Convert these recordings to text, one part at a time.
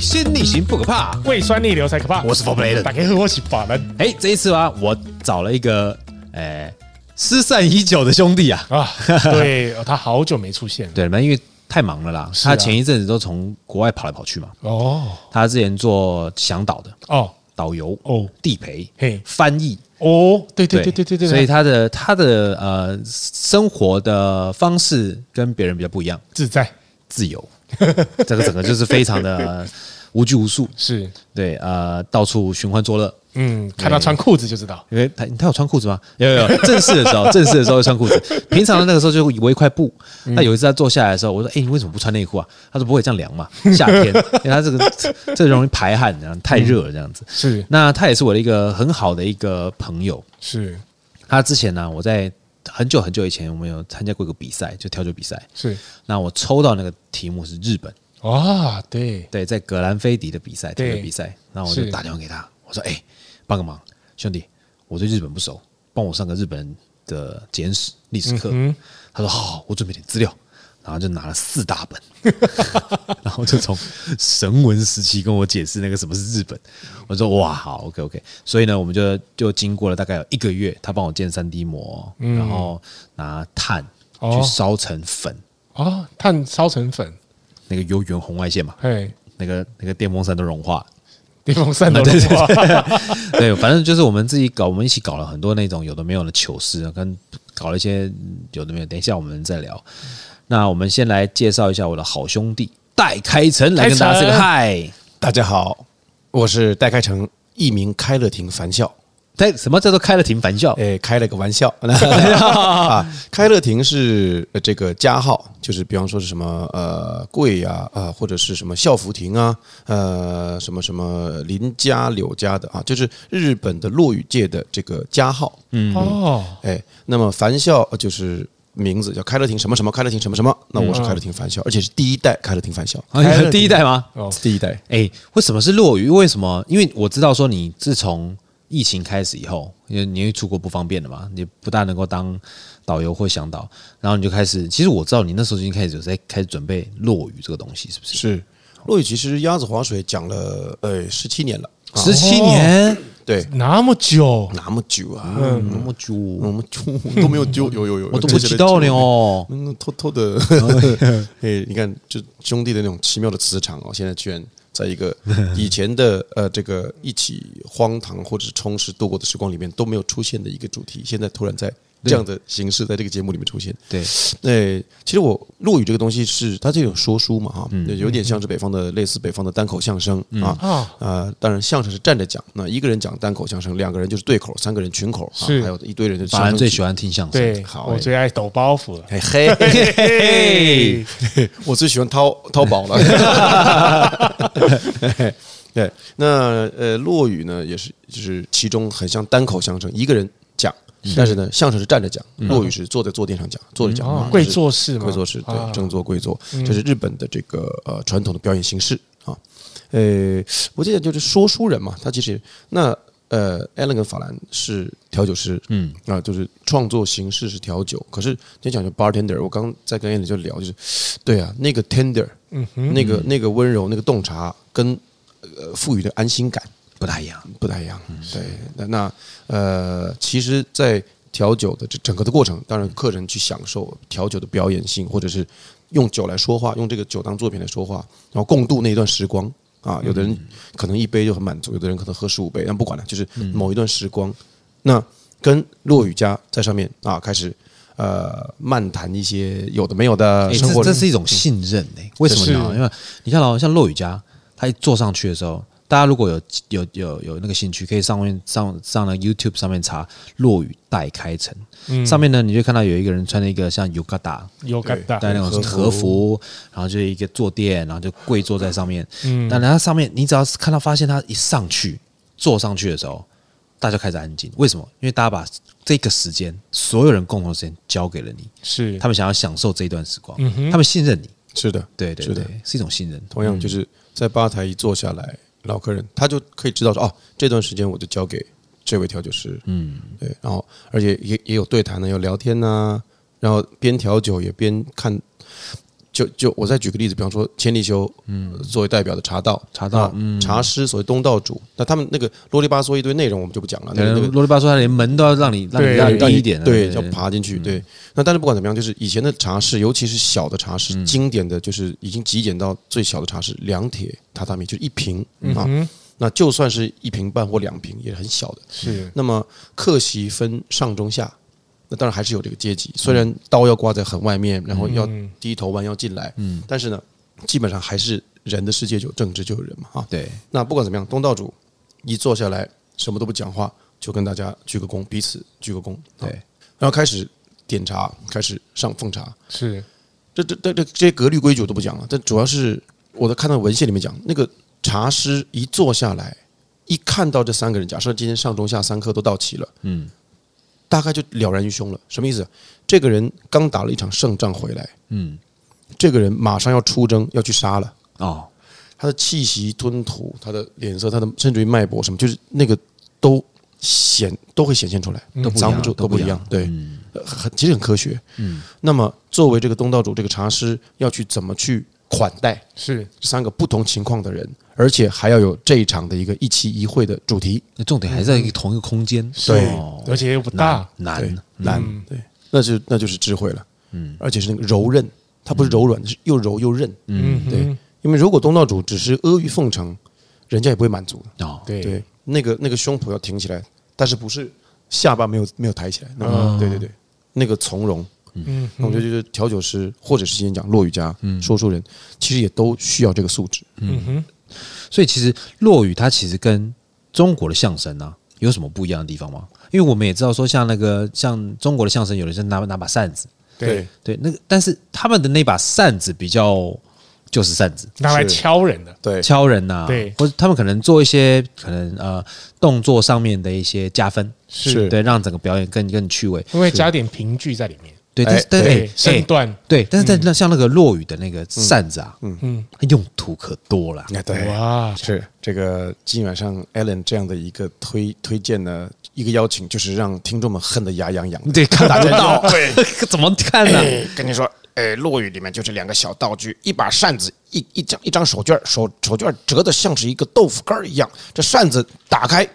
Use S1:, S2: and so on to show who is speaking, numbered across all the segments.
S1: 水星逆行不可怕，
S2: 胃酸逆流才可怕。
S1: 我是 For
S2: 家好，我是法兰。
S1: 哎，这一次啊，我找了一个诶失散已久的兄弟啊
S2: 啊，对，他好久没出现了。
S1: 对，因为太忙了啦。
S2: 啊、
S1: 他前一阵子都从国外跑来跑去嘛。
S2: 哦，
S1: 他之前做向导的
S2: 哦，
S1: 导游
S2: 哦，
S1: 地陪
S2: 嘿，
S1: 翻译
S2: 哦，对对对对对对。
S1: 所以他的他的呃生活的方式跟别人比较不一样，
S2: 自在
S1: 自由。这个整个就是非常的无拘无束，
S2: 是对，
S1: 呃，到处寻欢作乐。
S2: 嗯，看他穿裤子就知道，
S1: 因为他他有穿裤子吗？有有有，正式的时候，正式的时候会穿裤子。平常的那个时候就围一块布。那有一次他坐下来的时候，我说：“哎，你为什么不穿内裤啊？”他说：“不会这样凉嘛，夏天，因为他这个这个容易排汗，然后太热了，这样子。”
S2: 是。
S1: 那他也是我的一个很好的一个朋友。
S2: 是。
S1: 他之前呢，我在。很久很久以前，我们有参加过一个比赛，就调酒比赛。
S2: 是，那
S1: 我抽到那个题目是日本。
S2: 啊，对
S1: 对，在格兰菲迪的比赛，调酒比赛。那我就打电话给他，我说：“哎，帮个忙，兄弟，我对日本不熟，帮我上个日本的简史历史课。嗯”他说：“好，我准备点资料。”然后就拿了四大本，然后就从神文时期跟我解释那个什么是日本。我说哇，好，OK OK。所以呢，我们就就经过了大概有一个月，他帮我建三 D 模，然后拿碳去烧成粉。
S2: 哦，碳烧成粉，
S1: 那个有远红外线嘛？嘿，那个那个电风扇都融化，
S2: 电风扇都融化。
S1: 对，反正就是我们自己搞，我们一起搞了很多那种有的没有的糗事，跟搞了一些有的没有。等一下我们再聊。那我们先来介绍一下我的好兄弟戴开成，来跟大家说个嗨，
S3: 大家好，我是戴开成，艺名开乐亭凡笑。
S1: 戴，什么叫做开乐亭凡笑？
S3: 诶，开了个玩笑 啊！开乐亭是这个加号，就是比方说是什么呃贵呀啊，或者是什么孝福亭啊，呃什么什么林家柳家的啊，就是日本的落语界的这个加号。嗯哦，哎，那么凡笑就是。名字叫开乐庭什么什么开乐庭什么什么，那我是开乐庭返校，而且是第一代开乐亭凡笑，
S1: 第一代吗？
S3: 哦，第一代。
S1: 哎，为什么是落雨？为什么？因为我知道说你自从疫情开始以后，因为你出国不方便了嘛，你不大能够当导游或向导，然后你就开始。其实我知道你那时候已经开始有在开始准备落雨这个东西，是不是？
S3: 是落雨，其实鸭子划水讲了呃十七年了，
S1: 十七年。
S3: 对，
S2: 那么久，
S3: 那么久啊，
S1: 嗯、那么久，
S3: 那么久都没有丢，有有有，
S1: 我都不知道呢哦，
S3: 嗯，偷偷的，哎，你看，就兄弟的那种奇妙的磁场哦，现在居然在一个以前的呃这个一起荒唐或者是充实度过的时光里面都没有出现的一个主题，现在突然在。这样的形式在这个节目里面出现，
S1: 对，
S3: 对，其实我落语这个东西是它这种说书嘛，哈，有点像是北方的类似北方的单口相声啊，啊，当然相声是站着讲，那一个人讲单口相声，两个人就是对口，三个人群口，啊还有一堆人就。
S1: 法兰最喜欢听相声，
S2: 对，好，我最爱抖包袱了，
S3: 嘿嘿嘿嘿，我最喜欢掏掏宝了，对，那呃落语呢也是就是其中很像单口相声，一个人讲。但是呢，相声是站着讲，落语是坐在坐垫上讲，坐着讲，
S2: 跪坐式嘛，
S3: 跪坐式，对，正坐跪坐，这是日本的这个呃传统的表演形式啊。呃，我记得就是说书人嘛，他其实那呃，Alan 跟法兰是调酒师，嗯。啊，就是创作形式是调酒，可是你讲就 bartender，我刚在跟 Alan 就聊，就是对啊，那个 tender，嗯，那个那个温柔，那个洞察跟呃赋予的安心感。
S1: 不太一样，
S3: 不太一样。对，那那呃，其实，在调酒的这整个的过程，当然客人去享受调酒的表演性，或者是用酒来说话，用这个酒当作品来说话，然后共度那一段时光啊。有的人可能一杯就很满足，有的人可能喝十五杯，但不管了，就是某一段时光。那跟落雨家在上面啊，开始呃漫谈一些有的没有的生活，
S1: 这是一种信任呢？为什么呢？因为你看哦，像落雨家，他一坐上去的时候。大家如果有有有有那个兴趣，可以上面上上了 YouTube 上面查落雨带开城，嗯、上面呢，你就看到有一个人穿了一个像 Yukata
S2: Yukata
S1: 带那种和服，然后就一个坐垫，然后就跪坐在上面。嗯，那然后上面你只要是看到发现他一上去坐上去的时候，大家开始安静。为什么？因为大家把这个时间，所有人共同时间交给了你，是他们想要享受这一段时光，嗯、哼他们信任你。
S3: 是的，
S1: 对对对，是，
S3: 是
S1: 一种信任。
S3: 同样就是在吧台一坐下来。老客人他就可以知道说哦，这段时间我就交给这位调酒师，嗯，对，然后而且也也有对谈呢，有聊天呐，然后边调酒也边看，就就我再举个例子，比方说千利休，嗯，作为代表的茶道，
S1: 茶道，
S3: 嗯，茶师，所谓东道主，那他们那个啰里吧嗦一堆内容，我们就不讲了。那个
S1: 啰里吧嗦，他连门都要让你让你让你低一点，
S3: 对，要爬进去。对，那但是不管怎么样，就是以前的茶室，尤其是小的茶室，经典的就是已经极简到最小的茶室，两铁榻榻米就一平啊。那就算是一平半或两平，也是很小的。
S2: 是。
S3: 那么客席分上中下，那当然还是有这个阶级。虽然刀要挂在很外面，然后要低头弯腰进来，嗯，但是呢，基本上还是人的世界就有政治就有人嘛，啊。
S1: 对。
S3: 那不管怎么样，东道主一坐下来，什么都不讲话，就跟大家鞠个躬，彼此鞠个躬。
S1: 对。
S3: 然后开始点茶，开始上奉茶。
S2: 是。
S3: 这这这这这些格律规矩我都不讲了，但主要是我在看到文献里面讲那个。茶师一坐下来，一看到这三个人，假设今天上中下三科都到齐了，嗯，大概就了然于胸了。什么意思？这个人刚打了一场胜仗回来，嗯，这个人马上要出征，要去杀了哦。他的气息、吞吐、他的脸色、他的甚至于脉搏什么，就是那个都显都会显现出来，都藏不住，都不一样。对，很其实很科学。嗯，那么作为这个东道主，这个茶师要去怎么去款待？
S2: 是。
S3: 三个不同情况的人。而且还要有这一场的一个一期一会的主题，
S1: 那重点还在一个同一个空间，
S3: 对，
S2: 而且又不大，
S1: 难
S3: 难，对，那就那就是智慧了，嗯，而且是那个柔韧，它不是柔软，是又柔又韧，嗯，对，因为如果东道主只是阿谀奉承，人家也不会满足。的，
S1: 哦，
S2: 对。
S3: 对，那个那个胸脯要挺起来，但是不是下巴没有没有抬起来，那个对对对，那个从容，嗯，那我觉得就是调酒师或者是今天讲落语家、嗯。说书人，其实也都需要这个素质，嗯。哼。
S1: 所以其实落语它其实跟中国的相声呢、啊、有什么不一样的地方吗？因为我们也知道说，像那个像中国的相声，有的是拿拿把扇子，
S3: 对
S1: 对，那个但是他们的那把扇子比较就是扇子，
S2: 拿来敲人的，
S3: 对，
S1: 敲人呐、啊，
S2: 对，
S1: 或者他们可能做一些可能呃动作上面的一些加分，
S2: 是。
S1: 对，让整个表演更更趣味，
S2: 因为加点评剧在里面。
S1: 对，但是对
S2: 身段
S1: 对，但是在那像那个落雨的那个扇子啊，嗯嗯，用途可多了。
S3: 对，哇，是这个今晚上 Allen 这样的一个推推荐呢，一个邀请就是让听众们恨得牙痒痒。
S1: 对，看不到，对，怎么看呢？
S3: 跟你说，哎，落雨里面就是两个小道具，一把扇子，一一张一张手绢，手手绢折得像是一个豆腐干一样，这扇子打开。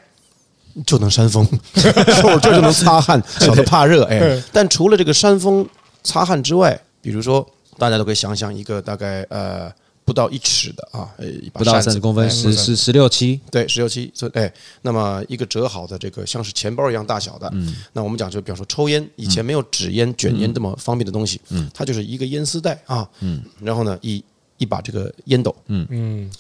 S3: 就能扇风，我 这就能擦汗，小的怕热哎。但除了这个扇风擦汗之外，比如说大家都可以想想一个大概呃不到一尺的啊，
S1: 不到三十公分，十十。十六七，
S3: 对，十六七，哎，那么一个折好的这个像是钱包一样大小的，嗯，那我们讲就比方说抽烟，以前没有纸烟卷烟这么方便的东西，嗯，它就是一个烟丝带啊，嗯，然后呢一一把这个烟斗，嗯。嗯。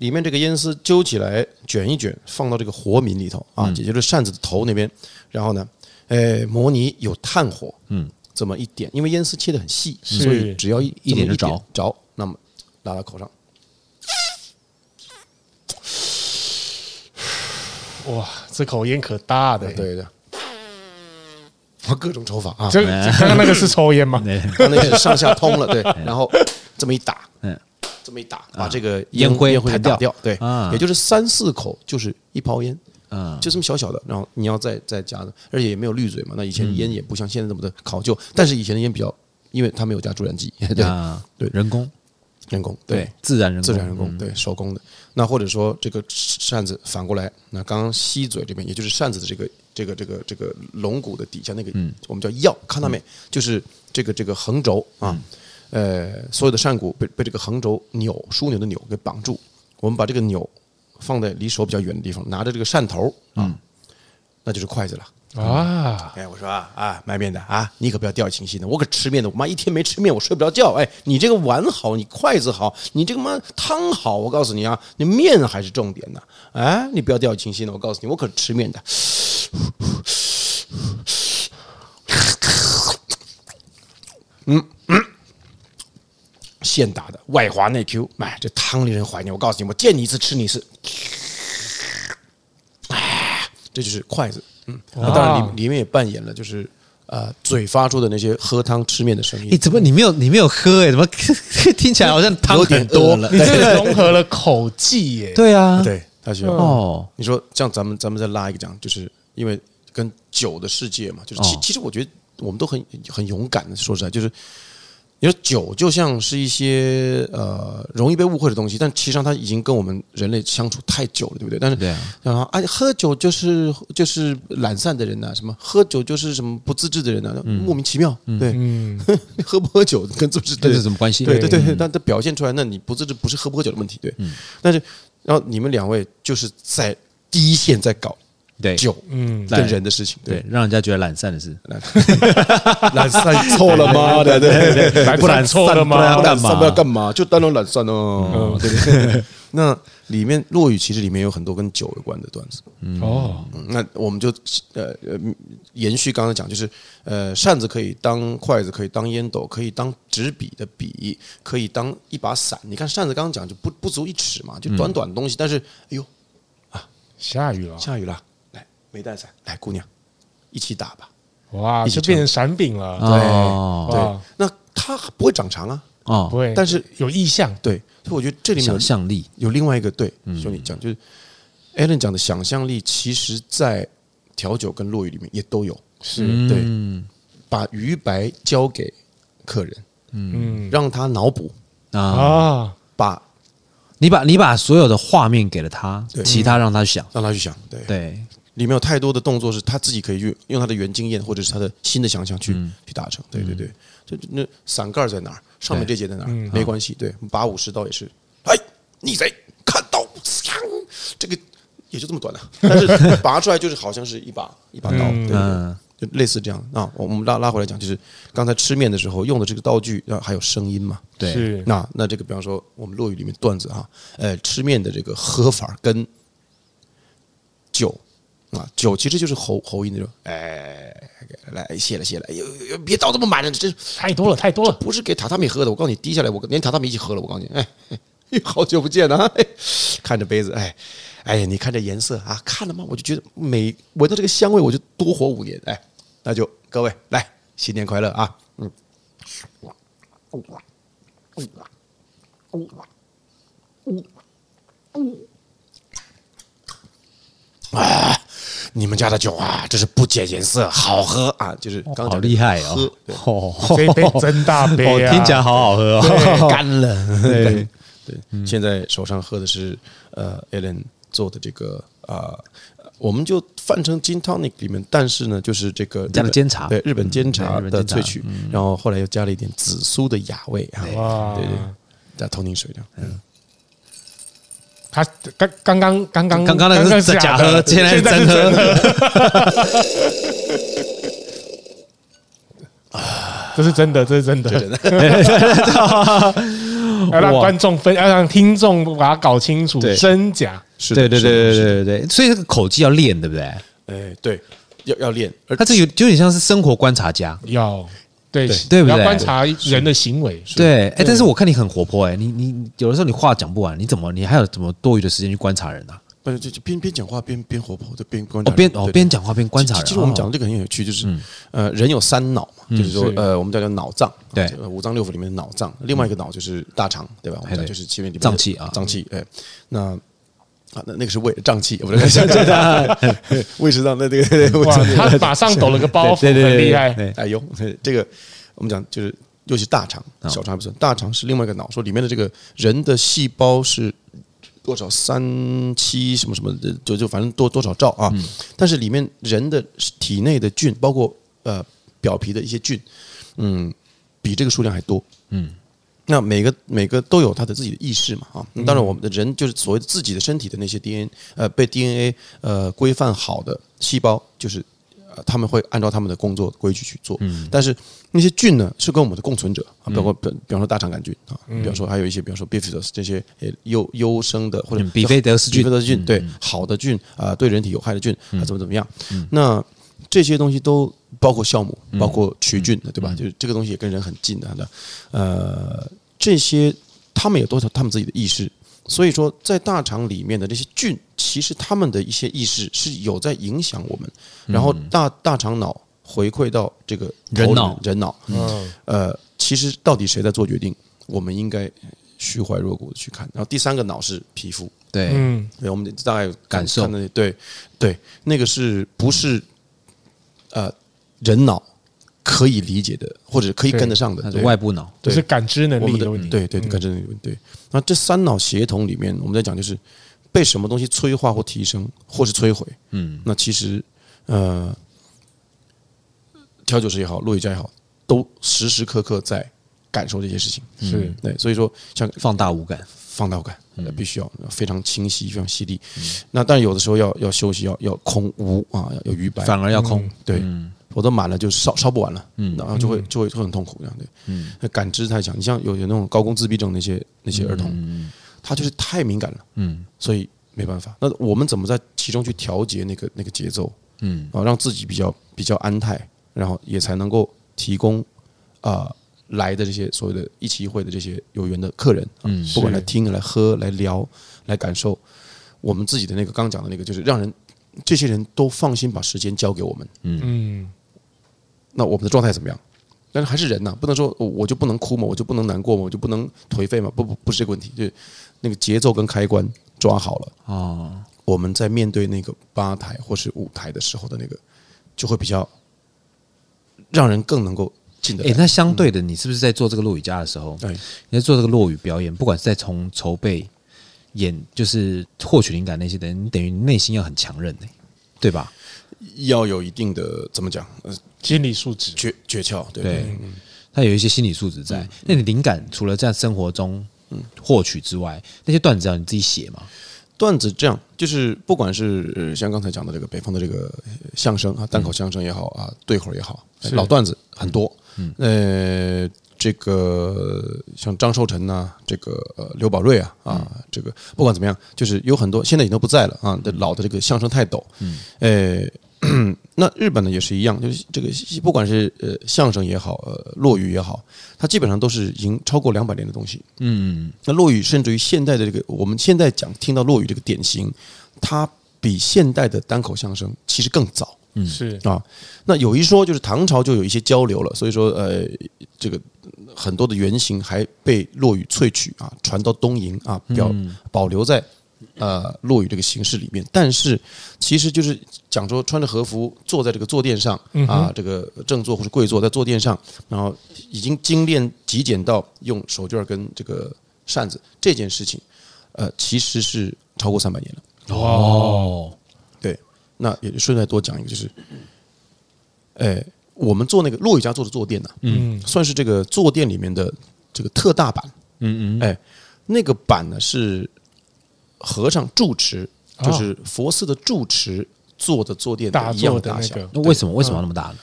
S3: 里面这个烟丝揪起来卷一卷，放到这个活皿里头啊，也就是扇子的头那边。然后呢，呃，模拟有炭火，嗯，这么一点，因为烟丝切的很细，所以只要一一点就着着。那么拉到口上，
S2: 哇，这口烟可大的，
S3: 对的。我各种抽法啊，
S2: 这刚刚那个是抽烟吗？
S3: 刚那是上下通了，对，然后这么一打，嗯。这么一打，把这个烟灰烟灰打掉，对，也就是三四口就是一泡烟，嗯，就这么小小的，然后你要再再加的，而且也没有滤嘴嘛。那以前烟也不像现在这么的考究，但是以前的烟比较，因为它没有加助燃剂，对对，
S1: 人工，
S3: 人工，对，
S1: 自然人工，
S3: 自然人工，对，手工。的。那或者说这个扇子反过来，那刚刚吸嘴这边，也就是扇子的这个这个这个这个龙骨的底下那个，我们叫药，看到没？就是这个这个横轴啊。呃，所有的扇骨被被这个横轴扭枢纽的钮给绑住，我们把这个钮放在离手比较远的地方，拿着这个扇头啊，那就是筷子了啊！哎，我说啊啊，卖面的啊，你可不要掉以轻心的，我可吃面的，我妈一天没吃面，我睡不着觉。哎，你这个碗好，你筷子好，你这个妈汤好，我告诉你啊，你面还是重点呢。哎，你不要掉以轻心的，我告诉你，我可是吃面的。嗯嗯。现打的外滑内 Q，哎，这汤令人怀念。我告诉你，我见你一次吃你一次。哎，这就是筷子。嗯，那当然里里面也扮演了，就是呃嘴发出的那些喝汤吃面的声音。
S1: 你怎么你没有你没有喝？哎，怎么 听起来好像汤有点多了？
S2: 你这个融合了口技耶。
S1: 对啊，
S3: 对，他说哦，你说这样，咱们咱们再拉一个讲，就是因为跟酒的世界嘛，就是其其实我觉得我们都很很勇敢的，说实在就是。你说酒就像是一些呃容易被误会的东西，但其实上它已经跟我们人类相处太久了，对不对？但是
S1: 对啊，
S3: 然后哎，喝酒就是就是懒散的人呐、啊，什么喝酒就是什么不自制的人呐、啊，莫名其妙，对，
S2: 嗯，
S3: 喝不喝酒跟自不自制
S1: 这是什么关系？
S3: 对对对，但它表现出来，那你不自制不是喝不喝酒的问题，对，但是然后你们两位就是在第一线在搞。
S1: 对
S3: 酒，
S2: 嗯，
S3: 跟人的事情，
S1: 对，让人家觉得懒散的事，
S3: 懒散错了吗？对 对对，
S2: 不懒错了吗？
S3: 不然干嘛？不要干嘛？就当然懒散哦。对不对。那里面落雨其实里面有很多跟酒有关的段子。
S2: 哦，
S3: 那我们就呃呃延续刚才讲，就是呃扇子可以当筷子，可以当烟斗，可以当纸笔的笔，可以当一把伞。你看扇子刚刚讲就不不足一尺嘛，就短短的东西，但是哎呦啊，
S2: 下雨了，
S3: 下雨了。没带伞，来姑娘，一起打吧！
S2: 哇，你就变成伞柄了。
S1: 对
S3: 对，那它不会长长啊，
S1: 哦，
S2: 不会，
S3: 但是
S2: 有意向。
S3: 对，所以我觉得这里面
S1: 想象力。
S3: 有另外一个对兄弟讲，就是 Allen 讲的想象力，其实在调酒跟落雨里面也都有。
S2: 是。
S3: 对，把余白交给客人，嗯，让他脑补。
S2: 啊，
S3: 把
S1: 你把你把所有的画面给了他，其他让他想，
S3: 让他去想，对。
S1: 对。
S3: 里面有太多的动作是他自己可以去用他的原经验或者是他的新的想象去去达成。对对对，就那伞盖在哪儿？上面这节在哪儿？没关系。对，八武士刀也是。哎，逆贼看刀，枪，这个也就这么短了，但是拔出来就是好像是一把一把刀。对对，就类似这样。那我们拉拉回来讲，就是刚才吃面的时候用的这个道具，然后还有声音嘛？
S1: 对。
S3: 那那这个比方说我们落语里面段子哈，呃，吃面的这个喝法跟酒。啊，酒其实就是喉喉音那种，哎，来谢了谢了，呦呦，别倒这么满了，这
S2: 太多了太多了，
S3: 不是给榻榻米喝的，我告诉你，滴下来，我连榻榻米一起喝了，我告诉你，哎，好久不见了啊，看着杯子，哎，哎呀，你看这颜色啊，看了吗？我就觉得每闻到这个香味，我就多活五年，哎，那就各位来，新年快乐啊，嗯，啊。你们家的酒啊，这是不减颜色，好喝啊！就是刚刚
S1: 好厉害哦，
S2: 哦，这杯真大杯啊，
S1: 听起来好好喝哦，
S3: 干了。对。对，现在手上喝的是呃，Allen 做的这个啊，我们就泛称 Gin Tonic 里面，但是呢，就是这个
S1: 加了煎茶，
S3: 对，日本煎茶的萃取，然后后来又加了一点紫苏的雅味啊，对。对，加通宁水的，嗯。
S2: 他刚刚刚刚刚
S1: 刚刚那个是假喝，现在是真喝。
S2: 这是真的，这是真的。要让观众分，要让听众把它搞清楚真假。
S1: 是，对对对对对对对。所以这个口技要练，对不对？
S3: 哎，对，要要练。
S1: 他这有就有点像是生活观察家，
S2: 要。对
S1: 对不对？
S2: 要观察人的行为。
S1: 对，哎，但是我看你很活泼，哎，你你有的时候你话讲不完，你怎么你还有怎么多余的时间去观察人呢？
S3: 不是，就就边边讲话边边活泼的边观察。
S1: 边哦边讲话边观察人。
S3: 其实我们讲的这个很有趣，就是呃，人有三脑嘛，就是说呃，我们叫做脑脏，对，五脏六腑里面的脑脏。另外一个脑就是大肠，对吧？我们讲就是前面
S1: 脏器啊，
S3: 脏器。哎，那啊，那那个是胃胀气，我们讲讲的胃食道。那这个
S2: 哇，他马上抖了个包袱，很厉害。
S3: 哎呦，这个。我们讲就是，尤其大肠、小肠不算，大肠是另外一个脑，说里面的这个人的细胞是多少三七什么什么的，就就反正多多少兆啊。但是里面人的体内的菌，包括呃表皮的一些菌，嗯，比这个数量还多。嗯，那每个每个都有他的自己的意识嘛啊。当然，我们的人就是所谓自己的身体的那些 DNA，呃，被 DNA 呃规范好的细胞，就是。呃他们会按照他们的工作规矩去做，但是那些菌呢，是跟我们的共存者啊，包括比比方说大肠杆菌啊，比方说还有一些，比方说 Bifidus 这些优优生的或者
S1: 比菲德氏菌，
S3: 比菲德氏菌对好的菌啊，对人体有害的菌啊，怎么怎么样？那这些东西都包括酵母，包括曲菌的，对吧？就是这个东西也跟人很近的，呃，这些他们也都有他们自己的意识。所以说，在大肠里面的这些菌，其实他们的一些意识是有在影响我们，然后大大肠脑回馈到这个
S1: 人脑。
S3: 人脑，嗯，呃，其实到底谁在做决定，我们应该虚怀若谷的去看。然后第三个脑是皮肤，
S1: 对，
S3: 嗯，我们大概感受，对对，那个是不是呃人脑？可以理解的，或者可以跟得上的，
S1: 外部
S2: 脑，就是感知能力的问题。
S3: 对对，感知能力问题。对，那这三脑协同里面，我们在讲就是被什么东西催化或提升，或是摧毁。嗯，那其实呃，调酒师也好，落雨家也好，都时时刻刻在感受这些事情。
S2: 是
S3: 对，所以说像
S1: 放大五感，
S3: 放大感，那必须要非常清晰，非常犀利。那但有的时候要要休息，要要空无啊，要余白，
S1: 反而要空。
S3: 对。否则满了就烧烧不完了，嗯，然后就会就会会很痛苦这样对，嗯，那感知太强，你像有有那种高功自闭症那些那些儿童，嗯，他就是太敏感了，嗯，所以没办法。那我们怎么在其中去调节那个那个节奏，嗯，啊，让自己比较比较安泰，然后也才能够提供啊来的这些所谓的一期一会的这些有缘的客人，嗯，不管来听、来喝、来聊、来感受，我们自己的那个刚讲的那个，就是让人这些人都放心把时间交给我们，嗯。那我们的状态怎么样？但是还是人呐，不能说我就不能哭嘛，我就不能难过嘛，我就不能颓废嘛？不不不是这个问题，就是那个节奏跟开关抓好了啊。我们在面对那个吧台或是舞台的时候的那个，就会比较让人更能够进得来。
S1: 诶，那相对的，你是不是在做这个落雨家的时候，对，你在做这个落雨表演，不管是在从筹备演，就是获取灵感那些的，你等于内心要很强韧呢，对吧？
S3: 要有一定的怎么讲？呃，
S2: 心理素质
S3: 诀诀窍，对，
S1: 对，他有一些心理素质在。那你灵感除了在生活中获取之外，那些段子要你自己写吗？
S3: 段子这样，就是不管是像刚才讲的这个北方的这个相声啊，单口相声也好啊，对口也好，老段子很多。嗯，呃。这个像张寿臣呐，这个呃刘宝瑞啊啊，这个不管怎么样，就是有很多现在已经都不在了啊。这老的这个相声泰斗，嗯，呃，那日本呢也是一样，就是这个不管是呃相声也好，呃落语也好，它基本上都是已经超过两百年的东西。嗯，那落语甚至于现代的这个我们现在讲听到落语这个典型，它比现代的单口相声其实更早。
S2: 嗯，是
S3: 啊，那有一说就是唐朝就有一些交流了，所以说呃这个。很多的原型还被落语萃取啊，传到东瀛啊，表保留在呃落语这个形式里面。但是其实就是讲说穿着和服坐在这个坐垫上啊，这个正坐或是跪坐在坐垫上，然后已经精炼极简到用手绢跟这个扇子这件事情，呃，其实是超过三百年了。哦，对，那也顺带多讲一个，就是，哎。我们做那个落语家做的坐垫呢，嗯，算是这个坐垫里面的这个特大版，嗯嗯，哎，那个版呢是和尚住持，就是佛寺的住持做的坐垫一样大小。
S1: 那为什么为什么要那么大呢？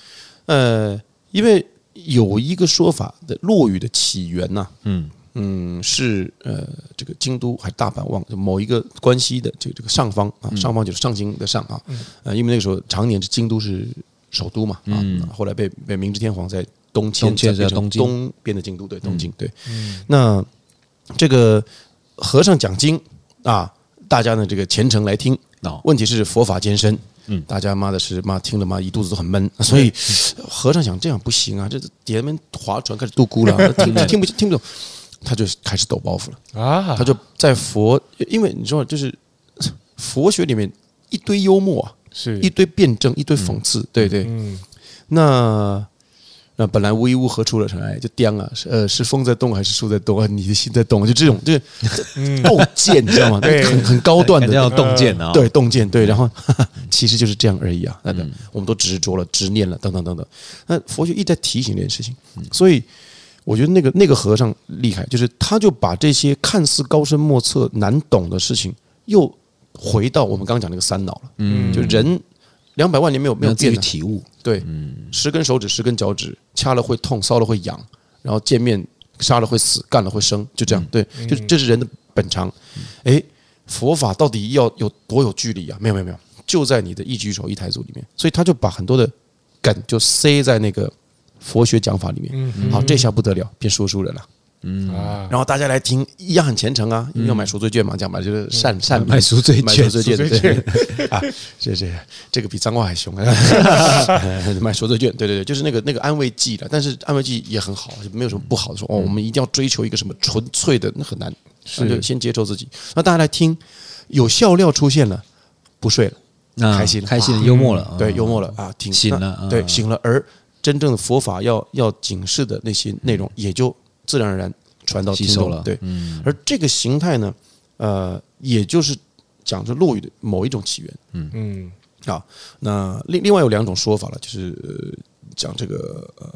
S3: 呃，因为有一个说法的落雨的起源呢，嗯嗯，是呃这个京都还大阪望某一个关西的这个这个上方啊，上方就是上京的上啊，呃，因为那个时候常年是京都是。首都嘛，啊，后来被被明治天皇在东迁，在东东边的京都，对，东京，对。那这个和尚讲经啊，大家呢这个虔诚来听。问题是佛法艰深，嗯，大家妈的是妈听了妈一肚子都很闷，所以 和尚想这样不行啊，这底下们划船开始渡孤了，听听不听不懂，他就开始抖包袱了啊，他就在佛，因为你知道，就是佛学里面一堆幽默啊。是一堆辩证，一堆讽刺，嗯、对对。嗯、那那本来无一物，何处惹尘埃？就颠啊，是呃，是风在动还是树在动？啊，你的心在动？就这种，就是洞见，你知道吗？对，很很高段的
S1: 叫洞见啊，
S3: 对，洞见，对。然后哈哈 其实就是这样而已啊。那个，我们都执着了，执念了，等等等等。那佛学一直在提醒这件事情，所以我觉得那个那个和尚厉害，就是他就把这些看似高深莫测、难懂的事情又。回到我们刚刚讲那个三脑了，嗯，就人两百万年没有没有变的。
S1: 体悟，
S3: 对，十根手指十根脚趾，掐了会痛，烧了会痒，然后见面杀了会死，干了会生，就这样，对，就这是人的本常。诶，佛法到底要有多有距离啊？没有没有没有，就在你的一举手一抬足里面，所以他就把很多的梗就塞在那个佛学讲法里面。好，这下不得了，变说书人了。嗯。啊，然后大家来听，一样很虔诚啊，因为要买赎罪券嘛，讲嘛就是善善
S1: 买赎罪券，买赎罪券
S3: 对。啊，这这这个比脏话还凶啊，买赎罪券，对对对，就是那个那个安慰剂了，但是安慰剂也很好，就没有什么不好的说哦，我们一定要追求一个什么纯粹的，那很难，那就先接受自己。那大家来听，有笑料出现了，不睡了，开心了，
S1: 开心了，幽默了，
S3: 对，幽默了啊，听
S1: 醒了，
S3: 对，醒了而。真正的佛法要要警示的那些内容，也就自然而然传到听众了。对，嗯。而这个形态呢，呃，也就是讲着落语的某一种起源。嗯嗯。啊，那另另外有两种说法了，就是讲这个呃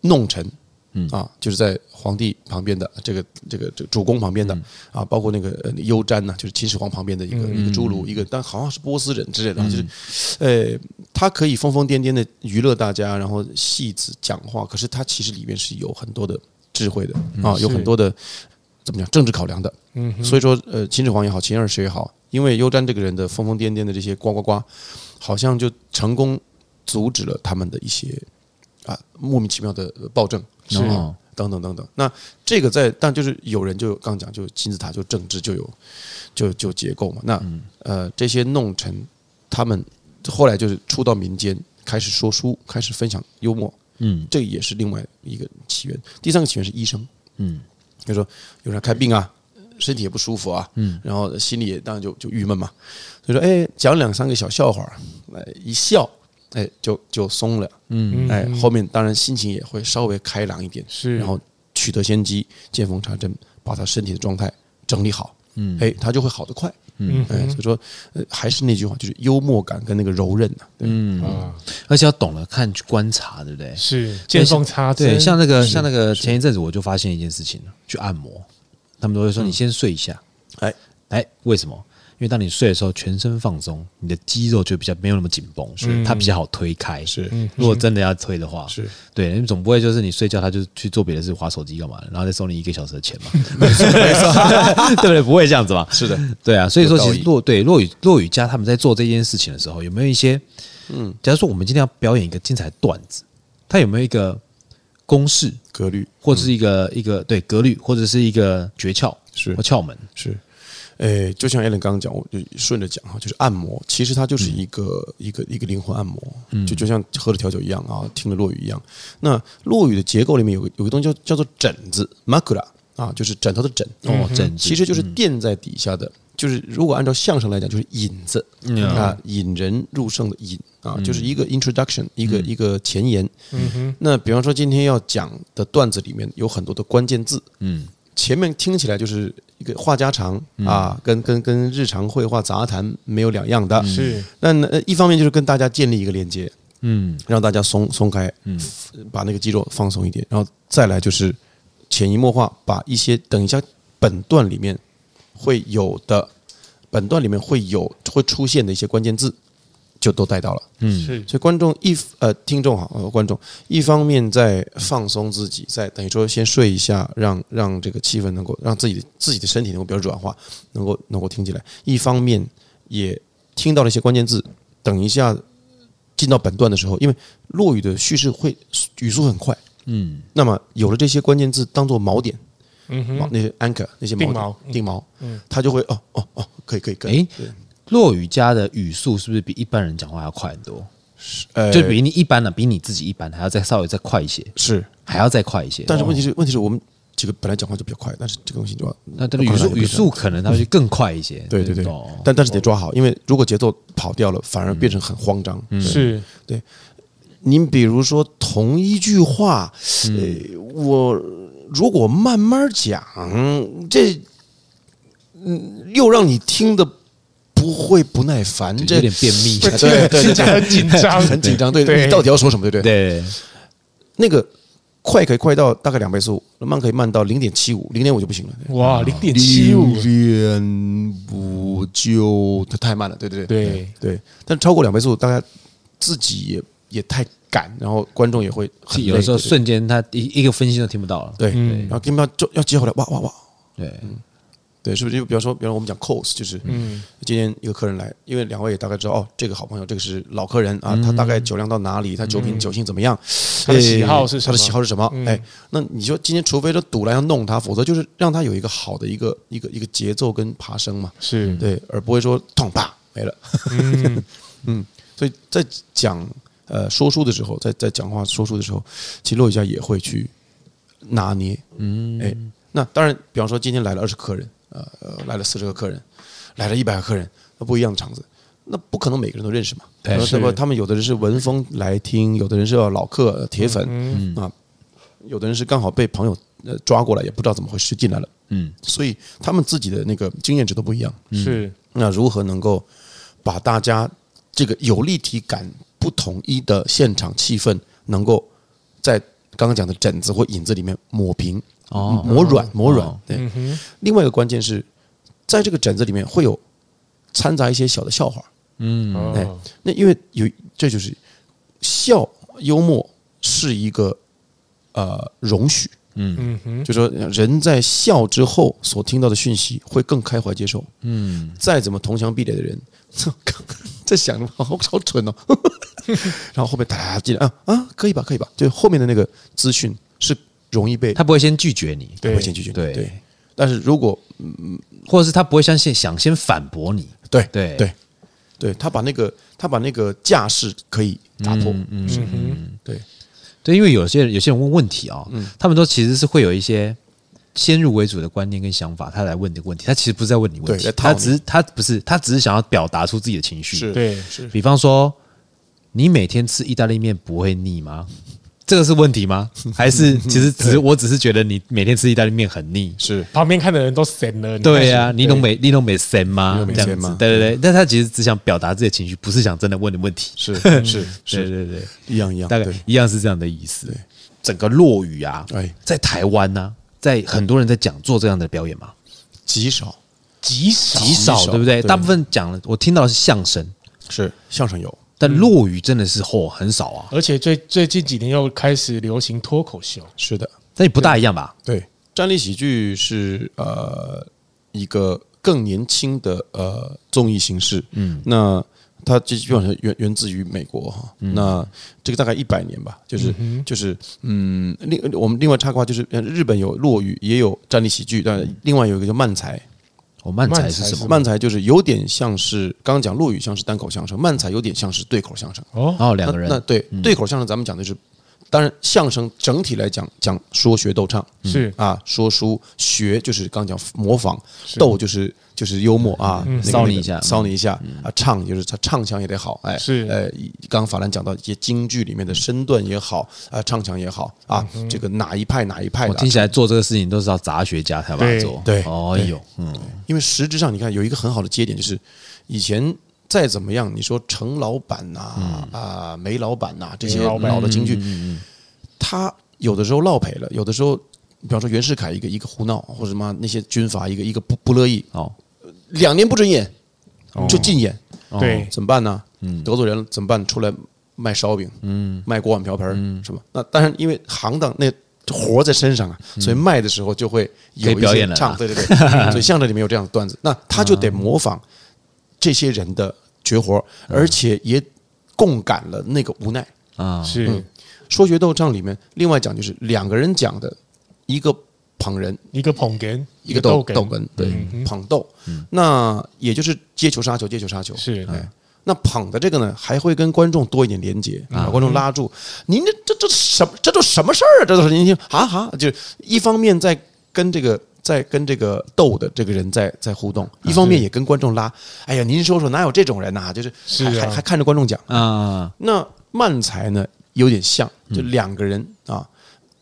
S3: 弄臣。嗯。啊，就是在皇帝旁边的这个这个这个主公旁边的啊，包括那个优瞻呢，就是秦始皇旁边的一个一个侏儒，一个但好像是波斯人之类的，就是呃，他可以疯疯癫癫的娱乐大家，然后戏子讲话，可是他其实里面是有很多的智慧的啊，有很多的怎么讲政治考量的。嗯，所以说呃，秦始皇也好，秦二世也好，因为优瞻这个人的疯疯癫癫的这些呱呱呱，好像就成功阻止了他们的一些啊莫名其妙的暴政。是等等等等，那这个在，但就是有人就刚讲，就金字塔就政治就有就就结构嘛。那呃，这些弄臣他们后来就是出到民间，开始说书，开始分享幽默。嗯，这也是另外一个起源。第三个起源是医生。嗯，就说有人看病啊，身体也不舒服啊，嗯，然后心里也当然就就郁闷嘛。所以说，哎，讲两三个小笑话，来一笑。哎，就就松了，嗯，哎，后面当然心情也会稍微开朗一点，是，然后取得先机，见缝插针，把他身体的状态整理好，嗯，哎，他就会好得快，嗯，哎，所以说，呃，还是那句话，就是幽默感跟那个柔韧呐，嗯。啊，
S1: 而且要懂得看去观察，对不对？
S2: 是？见缝插针，
S1: 对，像那个像那个前一阵子我就发现一件事情了，去按摩，他们都会说你先睡一下，哎。哎，为什么？因为当你睡的时候，全身放松，你的肌肉就比较没有那么紧绷，是它比较好推开。是，如果真的要推的话，是对，你总不会就是你睡觉，他就去做别的事，划手机干嘛，然后再收你一个小时的钱嘛？没错，没错，对不对？不会这样子吧？
S3: 是的，
S1: 对啊。所以说，其实落对落雨落雨家他们在做这件事情的时候，有没有一些嗯？假如说我们今天要表演一个精彩的段子，他有没有一个公式、
S3: 格律，
S1: 或者是一个一个对格律，或者是一个诀窍是或窍门
S3: 是？诶，就像 Allen 刚刚讲，我就顺着讲哈，就是按摩，其实它就是一个、嗯、一个一个灵魂按摩，就就像喝了调酒一样啊，听了落雨一样。那落雨的结构里面有个有个东西叫叫做枕子，makura 啊，就是枕头的枕
S1: 哦，枕
S3: 其实就是垫在底下的，就是如果按照相声来讲，就是引子啊，引人入胜的引啊，就是一个 introduction，一个一个前言。嗯哼，那比方说今天要讲的段子里面有很多的关键字，嗯。前面听起来就是一个话家常啊，跟跟跟日常绘画杂谈没有两样的。是，那一方面就是跟大家建立一个连接，嗯，让大家松松开，嗯，把那个肌肉放松一点，然后再来就是潜移默化，把一些等一下本段里面会有的，本段里面会有会出现的一些关键字。就都带到了，嗯，是，所以观众一呃听众好，呃观众一方面在放松自己，在等于说先睡一下，让让这个气氛能够让自己的自己的身体能够比较软化，能够能够听起来，一方面也听到了一些关键字，等一下进到本段的时候，因为落雨的叙事会语速很快，嗯，那么有了这些关键字当做锚点，嗯哼，那些 anchor 那些锚定锚，定锚，嗯，他就会哦哦哦，可以可以可以，诶。
S1: 落雨家的语速是不是比一般人讲话要快很多？是，就比你一般的，比你自己一般还要再稍微再快一些，
S3: 是，
S1: 还要再快一些。
S3: 但是问题是，问题是我们几个本来讲话就比较快，但是这个东西就要，
S1: 那这个语速语速可能它会更快一些。
S3: 对对对，但但是得抓好，因为如果节奏跑掉了，反而变成很慌张。
S2: 是对。
S3: 您比如说同一句话，呃，我如果慢慢讲，这嗯，又让你听的。不会不耐烦，这
S1: 有点便秘，
S2: 对对对，很紧张，
S3: 很紧张。对，你到底要说什么？对不对？对，那个快可以快到大概两倍速，慢可以慢到零点七五，零点五就不行了。
S2: 哇，零点七五，
S3: 零点五就它太慢了。对对对对对，但超过两倍速，大家自己也也太赶，然后观众也会
S1: 有的时候瞬间他一一个分心都听不到了。
S3: 对，然后跟他就要接回来，哇哇哇，对。对，是不是？就比方说，比方我们讲 close，就是，嗯，今天一个客人来，因为两位也大概知道，哦，这个好朋友，这个是老客人啊，他大概酒量到哪里，他酒品酒性怎么样，
S2: 他的喜好是
S3: 他的喜好是什么？哎，那你说今天除非说赌来要弄他，否则就是让他有一个好的一个一个一个节奏跟爬升嘛，是。对，而不会说痛吧没了，嗯。嗯，所以在讲呃说书的时候，在在讲话说书的时候，其实落语家也会去拿捏，嗯，哎，那当然，比方说今天来了二十客人。呃，来了四十个客人，来了一百个客人，那不一样的场子。那不可能每个人都认识嘛。
S1: 对
S3: 那
S2: 么
S3: 他们有的人是闻风来听，有的人是老客铁粉，
S2: 嗯
S3: 啊，有的人是刚好被朋友呃抓过来，也不知道怎么回事进来了，
S1: 嗯，
S3: 所以他们自己的那个经验值都不一样。
S2: 是
S3: 那如何能够把大家这个有立体感不统一的现场气氛，能够在刚刚讲的疹子或影子里面抹平、
S1: 哦
S3: 磨软、磨软
S1: 哦？
S3: 对。
S2: 嗯，
S3: 另外一个关键是，在这个疹子里面会有掺杂一些小的笑话。
S1: 嗯
S3: 哎
S2: 哦，
S3: 那因为有这就是笑幽默是一个呃容许，
S2: 嗯嗯，
S3: 就说人在笑之后所听到的讯息会更开怀接受。
S1: 嗯，
S3: 再怎么铜墙壁垒的人，在想着好好蠢哦，然后后面打进来啊啊，可以吧，可以吧，就后面的那个资讯是容易被
S1: 他不会先拒绝你，
S2: 对。
S3: 会先拒绝你
S1: 对。
S3: 对，但是如果
S1: 或者是他不会相信想先反驳你，
S3: 对
S1: 对。
S3: 对。对，他把那个他把那个架势可以打破，
S1: 嗯
S2: 嗯哼，
S3: 对。
S1: 对，因为有些人有些人问问题啊、他们都其实是会有一些先入为主的观念跟想法，他来问你的问题，他其实不是在问你
S3: 问题
S1: 他只是他不是他只是想要表达出自己的情绪。
S3: 是。
S2: 对，
S3: 是。
S1: 比方说，你每天吃意大利面不会腻吗？这个是问题吗？还是其实只是我只是觉得你每天吃意大利面很腻？
S3: 是。
S2: 旁边看的人都神了。你
S1: 对呀、
S2: 看
S1: 你懂美你懂美神
S3: 吗？
S1: 对对对，但他其实只想表达自己的情绪，不是想真的问你问题。
S3: 是 是
S1: 对
S3: 是
S1: 对对，
S3: 一样一样，
S1: 大概一样是这样的意思。整个落雨啊，
S3: 哎。
S1: 在台湾呢、在很多人在讲做这样的表演嘛，
S3: 极少。
S2: 极少
S1: 极少，
S3: 少
S1: 对不对？
S3: 对。
S1: 大部分讲了，我听到的是相声，
S3: 是相声有
S1: 但落语真的是嚯很少啊，
S2: 而且最最近几年又开始流行脱口秀，
S3: 是的，
S1: 但也不大一样吧？
S3: 对，站立喜剧是呃一个更年轻的呃综艺形式，嗯，那它基基本上源源自于美国哈，那这个大概一百年吧，就是就是嗯，另我们另外插个话就是，呃日本有落语，也有站立喜剧，但另外有一个叫漫才，
S1: 我哦慢才是
S2: 慢才是
S1: 什么？
S3: 慢才就是有点像是刚刚讲陆羽像是单口相声，慢才有点像是对口相声。
S2: 哦，
S1: 哦两个人
S3: 那那对对口相声，咱们讲的是，当然相声整体来讲讲说学逗唱
S2: 是
S3: 啊，说书学就是刚讲模仿，逗就是就是幽默啊，
S1: 骚你一下
S3: 骚你一下啊，唱就是他唱腔也得好，哎，
S2: 是。
S3: 呃，刚刚法兰讲到一些京剧里面的身段也好啊，唱腔也好啊，这个哪一派哪一派的？
S1: 听起来做这个事情都是要杂学家才把它做。
S3: 对
S1: 哦
S3: 对
S1: 呦，嗯，
S3: 因为实质上你看有一个很好的节点，就是以前再怎么样，你说程老板呐啊梅老板呐这些
S2: 老
S3: 的京剧，他有的时候落赔了，有的时候，比方说袁世凯一个一个胡闹，或者什么那些军阀一个一个不不乐意，
S1: 哦，
S3: 两年不准演，就禁演，
S2: 对，
S3: 怎么办呢？得罪人了怎么办？出来卖烧饼，嗯，卖锅碗瓢盆儿，是吧？那当然，因为行当那活在身上啊，所以卖的时候就会有一些唱，对对对，所以相声里面有这样的段子，那他就得模仿这些人的绝活，而且也共感了那个无奈。
S1: 啊，
S2: 是。
S3: 说学逗唱里面，另外讲就是两个人讲的，一个捧人，
S2: 一个捧哏，
S3: 一个逗
S2: 哏
S3: 逗哏，对，捧逗，那也就是接球杀球，接球杀球
S2: 是
S3: 哎。那捧的这个呢，还会跟观众多一点连接，把观众拉住。您这这这什么？这都什么事儿啊？这都是您听啊哈，就一方面在跟这个在跟这个逗的这个人在在互动，一方面也跟观众拉。哎呀，您说说哪有这种人呐？就是
S2: 是啊
S3: 还还还看着观众讲。
S1: 啊，
S3: 那慢才呢，有点像，就两个人啊。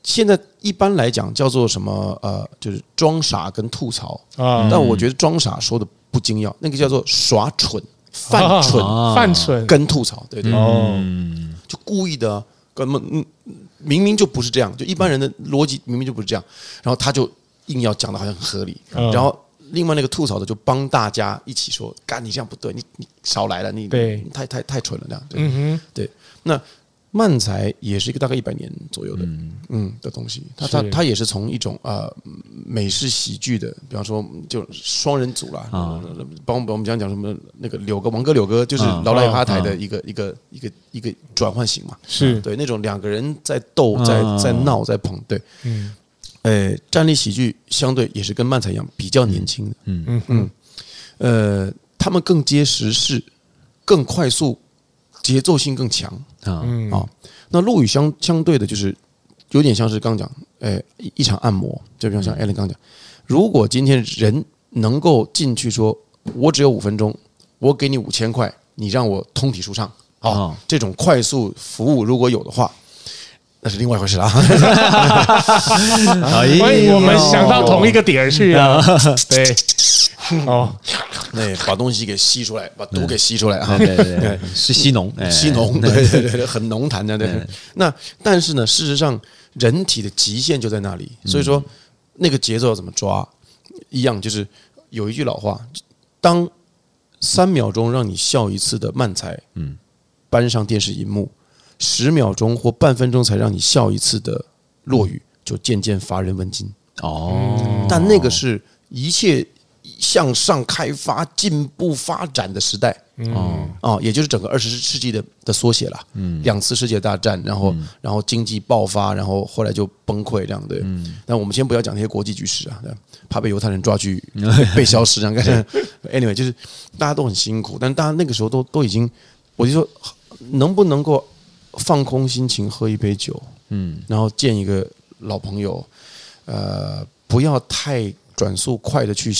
S3: 现在一般来讲叫做什么？呃，就是装傻跟吐槽。
S2: 啊，
S3: 但我觉得装傻说的不精要，那个叫做耍蠢、犯蠢
S1: 啊
S2: 犯蠢，
S3: 跟吐槽，对对，
S2: 哦，
S3: 就故意的啊，根本嗯，明明就不是这样，就一般人的逻辑明明就不是这样，然后他就硬要讲的好像很合理，
S2: 嗯
S3: 然后另外那个吐槽的就帮大家一起说，干你这样不对，你你少来了，你对。太太太蠢了这样，对。
S2: 嗯哼，
S3: 对，那漫才也是一个大概一百年左右的嗯。的东西，它它
S2: 是。
S3: 它也是从一种呃美式喜剧的，比方说就双人组啦，
S1: 啊。
S3: 帮我们我们讲讲什么那个柳哥王哥柳哥，就是
S1: 啊
S3: 老赖有哈台的一个一个一个一个转换型嘛，
S2: 是。
S3: 对那种两个人在斗在
S1: 啊
S3: 在闹在捧，对，
S2: 嗯。
S3: 呃，站立喜剧相对也是跟漫才一样比较年轻的，
S2: 嗯。嗯，
S3: 呃，他们更接时事，更快速，节奏性更强。
S1: 啊，
S2: 嗯。
S3: 啊，那陆羽相相对的，就是有点像是刚讲，哎，一一场按摩，就比如像 Alan 刚讲，如果今天人能够进去说，我只有五分钟，我给你五千块，你让我通体舒畅，好、
S1: 哦，
S3: 这种快速服务如果有的话，那是另外一回事啦。
S2: 欢迎我们想到同一个点去啊，对。哦，
S3: 那，把东西给吸出来，把毒给吸出来啊！
S1: 对对对，是吸浓，
S3: 吸浓，对对对对，很浓痰的。对，那但是呢，事实上，人体的极限就在那里。所以说，那个节奏要怎么抓？一样，就是有一句老话：当三秒钟让你笑一次的慢才，嗯，搬上电视荧幕，十秒钟或半分钟才让你笑一次的落雨，就渐渐乏人问津。
S1: 哦，
S3: 但那个是一切。向上开发、进步发展的时代，哦哦，也就是整个二十世纪的的缩写了。嗯，两次世界大战，然后然后经济爆发，然后后来就崩溃这样的。嗯，但我们先不要讲那些国际局势啊，怕被犹太人抓去 被消失 这样。Anyway，就是大家都很辛苦，但大家那个时候都都已经，我就说能不能够放空心情，喝一杯酒，嗯，然后见一个老朋友，呃，不要太转速快的去。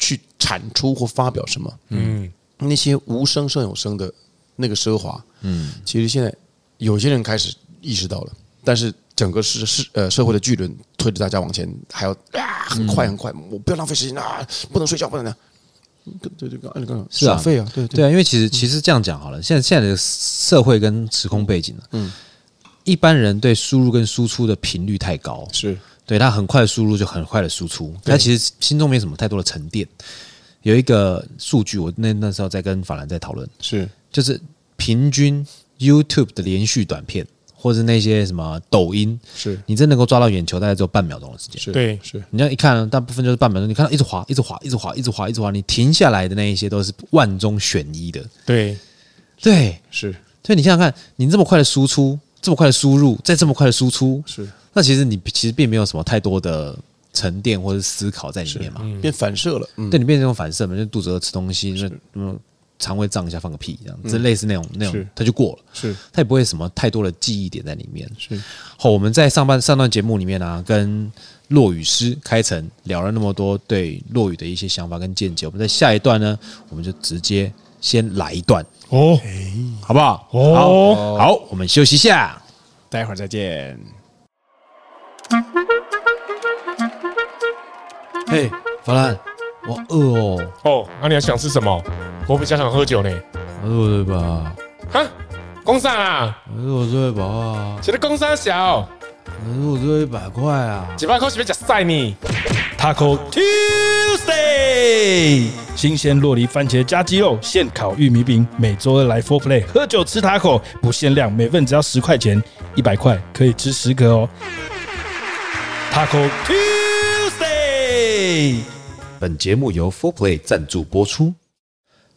S3: 去产出或发表什么？嗯，那些无声胜有声的那个奢华，嗯，其实现在有些人开始意识到了，但是整个是是呃社会的巨轮推着大家往前，还要啊很快很快，我不要浪费时间啊，不能睡觉，不能。对对对，是啊，费啊，对对
S1: 啊，因为其实其实这样讲好了，现在现在的社会跟时空背景呢，嗯，一般人对输入跟输出的频率太高，
S3: 是。
S1: 对，他很快的输入就很快的输出，他其实心中没什么太多的沉淀。有一个数据，我那那时候在跟法兰在讨论，
S3: 是
S1: 就是平均 YouTube 的连续短片，或者那些什么抖音，
S3: 是你
S1: 真能够抓到眼球，大概只有半秒钟的时间。
S2: 对，
S3: 是
S1: 你这样一看，大部分就是半秒钟，你看到一直滑，一直滑，一直滑，一直滑，一直滑，你停下来的那一些都是万中选一的。
S2: 对，
S1: 对，
S3: 是。
S1: 所以你想想看，你这么快的输出，这么快的输入，再这么快的输出，
S3: 是。
S1: 那其实你其实并没有什么太多的沉淀或者思考在里面嘛，
S3: 变反射了。
S1: 对，你变成这种反射嘛，就肚子饿吃东西，就嗯肠胃胀一下放个屁这样，这类似那种那种，它就过了。
S3: 是，
S1: 它也不会什么太多的记忆点在里面。
S3: 是。
S1: 好，我们在上半上段节目里面呢，跟落雨师开城聊了那么多对落雨的一些想法跟见解，我们在下一段呢，我们就直接先来一段
S2: 哦，
S1: 好不好？哦，好，我们休息一下，
S3: 待会儿再见。
S1: 嘿，法兰，我饿哦。
S2: 哦，那你要想吃什么？我比较想喝酒呢。
S1: 我最饱。
S2: 哈，工伤啊？
S1: 我最饱啊。
S2: 现在工商小。
S1: 我最一百块啊。
S2: 几百块是不是假晒你
S4: ？Taco Tuesday，新鲜洛梨番茄加鸡肉，现烤玉米饼。每周二来 Four Play 喝酒吃 Taco，不限量，每份只要十块钱，一百块可以吃十个哦。Taco Tuesday，
S1: 本节目由 Four Play 赞助播出。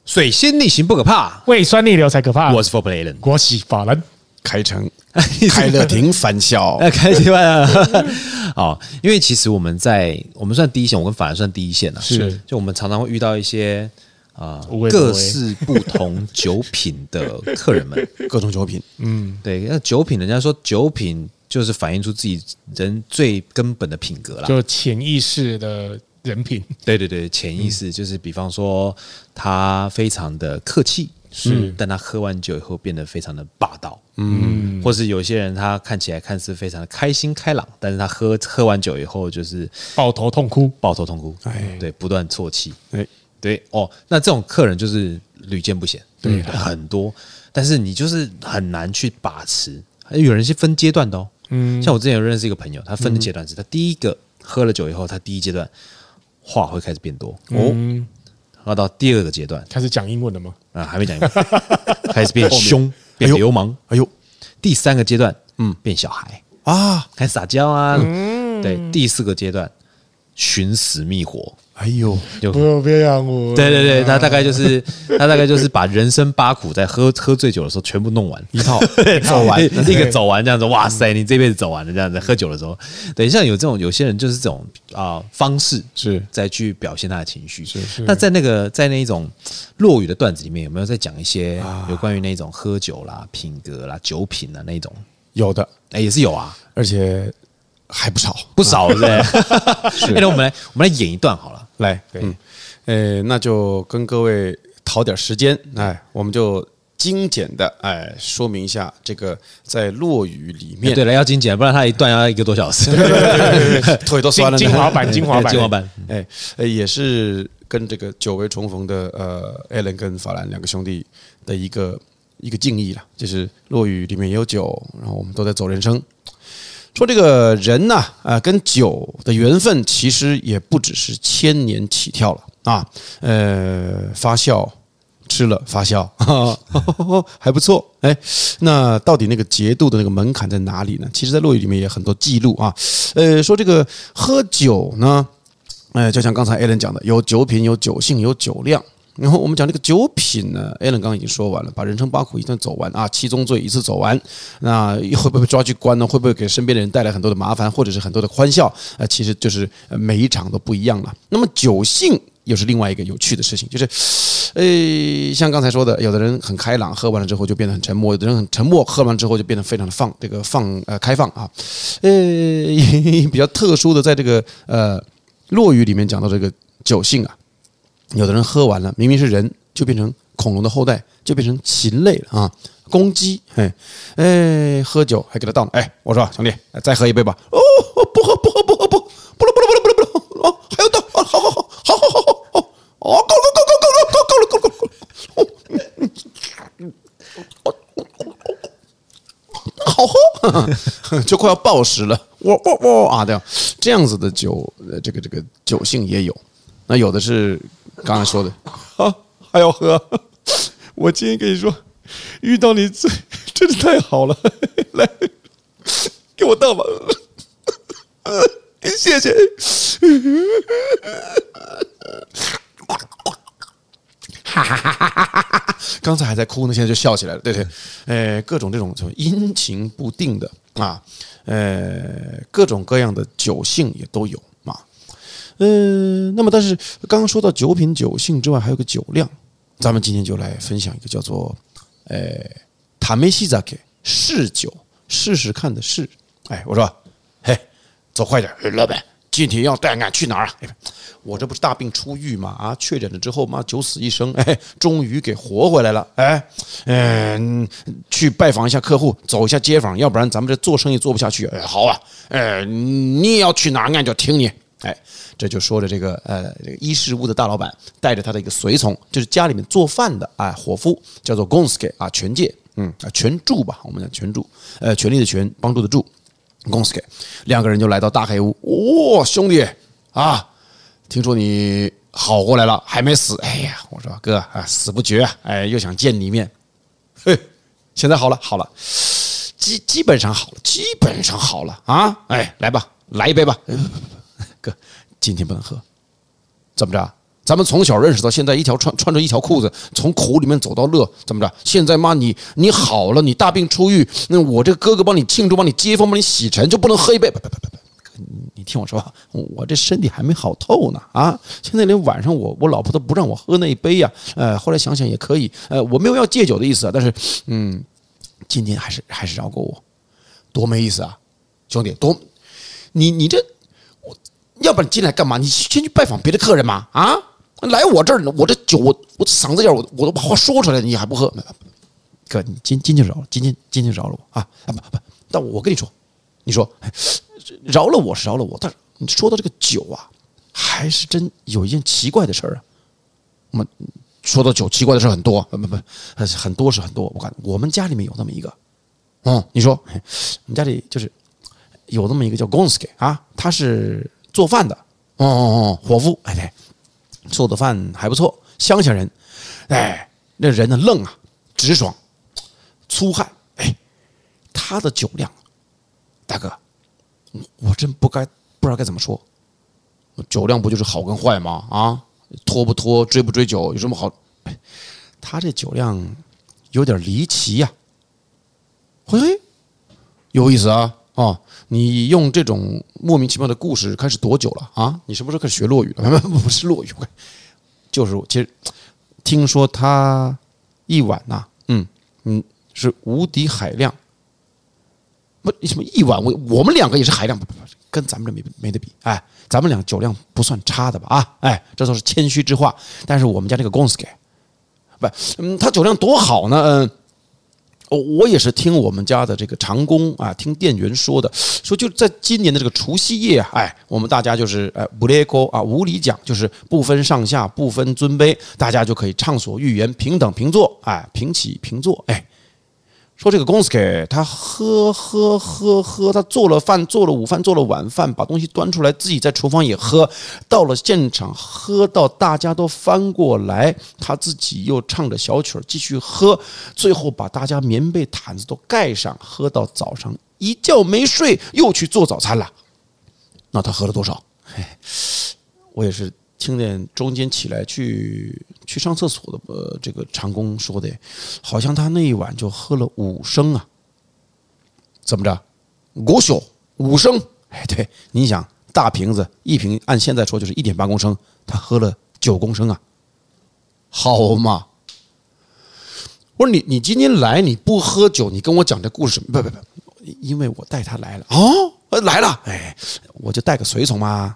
S1: 水仙逆行不可怕，
S2: 胃酸逆流才可怕。
S1: 我是 Four Play 人，
S2: 我是法兰，
S3: 开成 开乐亭返校，
S1: 开起来了。哦，因为其实我们在我们算第一线，我跟法兰算第一线了。
S2: 是，
S1: 就我们常常会遇到一些啊各式不同酒品的客人们，
S3: 各种酒品。
S2: 嗯，
S1: 对，那酒品，人家说酒品。就是反映出自己人最根本的品格啦，
S2: 就潜意识的人品。
S1: 对对对，潜意识就是，比方说他非常的客气，
S2: 是，
S1: 但他喝完酒以后变得非常的霸道，嗯，或是有些人他看起来看似非常的开心开朗，但是他喝喝完酒以后就是
S2: 抱头痛哭，
S1: 抱头痛哭，哎，对，不断啜泣，哎。对哦，那这种客人就是屡见不鲜，对，很多，但是你就是很难去把持，有人是分阶段的哦。嗯，像我之前有认识一个朋友，他分的阶段是他第一个喝了酒以后，他第一阶段话会开始变多。哦，然后到第二个阶段。
S2: 开始讲英文了吗？
S1: 啊，还没讲英文，开始变凶，变流氓。哎呦，第三个阶段，嗯，变小孩。啊，开始撒娇啊。对，第四个阶段寻死觅活。
S3: 哎呦，
S2: 就不要别养我！
S1: 对对对，他大概就是 他大概就是把人生八苦在喝喝醉酒的时候全部弄完
S3: 一套，走完
S1: 一个走完这样子，哇塞，你这辈子走完了这样子。喝酒的时候，等一下有这种有些人就是这种啊方式
S3: 是
S1: 再去表现他的情绪。是那在那个在那一种落雨的段子里面，有没有在讲一些有关于那种喝酒啦、品格啦、酒品啊那种？
S3: 有的，
S1: 哎，也是有啊，
S3: 而且还不少，
S1: 不少 是不是？那我们来我们来演一段好了。
S3: 来，嗯，呃，那就跟各位讨讨点时间，哎，我们就精简的哎说明一下这个在落雨里面。
S1: 对了，要精简，不然它一段要一个多小时，
S3: 腿都酸了。
S2: 精华版，精华版，
S1: 精华版。
S3: 哎，也是跟这个久违重逢的呃，Allen 跟法兰两个兄弟的一个一个敬意了。就是落雨里面也有酒，然后我们都在走人生。说这个人呐，啊，跟酒的缘分其实也不只是千年起跳了啊，呃，发酵吃了发酵，还不错。哎，那到底那个节度的那个门槛在哪里呢？其实，在落语里面也很多记录啊。呃，说这个喝酒呢，哎，就像刚才 Allen 讲的，有酒品，有酒性，有酒量。然后我们讲这个酒品呢，Alan 刚刚已经说完了，把人生八苦一段走完啊，七宗罪一次走完，那会不会被抓去关呢？会不会给身边的人带来很多的麻烦，或者是很多的欢笑？呃，其实就是每一场都不一样了。那么酒性又是另外一个有趣的事情，就是，呃，像刚才说的，有的人很开朗，喝完了之后就变得很沉默；有的人很沉默，喝完之后就变得非常的放，这个放呃开放啊。呃，比较特殊的，在这个呃落语里面讲到这个酒性啊。有的人喝完了，明明是人，就变成恐龙的后代，就变成禽类了啊！公鸡，哎哎，喝酒还给他倒，哎，我说兄弟，再喝一杯吧。哦，不喝不喝不喝不，不了不了不了不了不了，哦，还要倒，好好好好好好好，哦，够了够够够够够够了够了够了，好喝，就快要暴食了，哇哇哇啊！这样这样子的酒，这个这个酒性也有，那有的是。刚才说的，啊，还要喝？我今天跟你说，遇到你最真的太好了，来，给我倒吧，谢谢。哈哈哈哈哈哈！刚才还在哭呢，现在就笑起来了，对对，呃，各种这种什么阴晴不定的啊，呃，各种各样的酒性也都有。嗯、那么但是刚刚说到酒品酒性之外，还有个酒量，咱们今天就来分享一个叫做“呃，塔梅西扎克试酒试试看”的试。哎，我说，嘿，走快点，老板，今天要带俺去哪儿啊？我这不是大病初愈吗？啊，确诊了之后嘛，九死一生，哎，终于给活回来了。哎，嗯，去拜访一下客户，走一下街坊，要不然咱们这做生意做不下去。哎，好啊，哎，你要去哪，俺就听你。哎。这就说着这个呃，这个伊势屋的大老板带着他的一个随从，就是家里面做饭的啊，伙夫叫做 Gonski 啊，权介，嗯啊，权助吧，我们讲权助，呃，权力的权，帮助的助，Gonski，两个人就来到大黑屋，哦，兄弟啊，听说你好过来了，还没死，哎呀，我说哥啊，死不绝啊，哎，又想见你一面，嘿，现在好了，好了，基基本上好了，基本上好了啊，哎，来吧，来一杯吧，哥。今天不能喝，怎么着？咱们从小认识到现在，一条穿穿着一条裤子，从苦里面走到乐，怎么着？现在妈你你好了，你大病初愈，那我这哥哥帮你庆祝，帮你接风，帮你洗尘，就不能喝一杯？不不不不不，你听我说，我这身体还没好透呢啊！现在连晚上我我老婆都不让我喝那一杯呀。呃，后来想想也可以，呃，我没有要戒酒的意思啊，但是嗯，今天还是还是饶过我，多没意思啊，兄弟，多你你这。要不然你进来干嘛？你先去拜访别的客人嘛？啊，来我这儿，我这酒，我我嗓子眼，我我都把话说出来，你还不喝？哥，你今今天饶了，今天今天饶了我啊！啊不不，但我跟你说，你说饶了我是饶了我，但是你说到这个酒啊，还是真有一件奇怪的事儿啊。我们说到酒，奇怪的事很多，不不不，很多是很多。我看我们家里面有那么一个，嗯，你说我们家里就是有那么一个叫 Gonski 啊，他是。做饭的，哦哦哦，伙夫，哎对，做的饭还不错，乡下人，哎，那人呢愣啊，直爽，粗汉，哎，他的酒量，大哥，我真不该不知道该怎么说，酒量不就是好跟坏吗？啊，拖不拖，追不追酒，有什么好？他这酒量有点离奇呀，嘿嘿，有意思啊。哦，你用这种莫名其妙的故事开始多久了啊？你什么时候开始学落语了？不 不是落语，就是其实听说他一碗呐、嗯嗯，是无敌海量。不，什么一碗？我我们两个也是海量，不不不，跟咱们这没没得比。哎，咱们俩酒量不算差的吧？啊，哎，这都是谦虚之话。但是我们家这个公司给不，嗯，他酒量多好呢，嗯。我也是听我们家的这个长工啊，听店员说的，说就在今年的这个除夕夜啊，哎，我们大家就是呃，无礼讲啊，无理讲，就是不分上下，不分尊卑，大家就可以畅所欲言，平等平坐，哎，平起平坐，哎。说这个公司给他喝喝喝喝，他做了饭，做了午饭，做了晚饭，把东西端出来，自己在厨房也喝。到了现场，喝到大家都翻过来，他自己又唱着小曲儿继续喝，最后把大家棉被毯子都盖上，喝到早上一觉没睡，又去做早餐了。那他喝了多少？我也是。听见中间起来去去上厕所的呃，这个长工说的，好像他那一晚就喝了五升啊，怎么着？五小五升？哎，对，你想大瓶子一瓶，按现在说就是一点八公升，他喝了九公升啊，好嘛？我说你你今天来你不喝酒，你跟我讲这故事，不不不，因为我带他来了哦，来了，哎，我就带个随从嘛，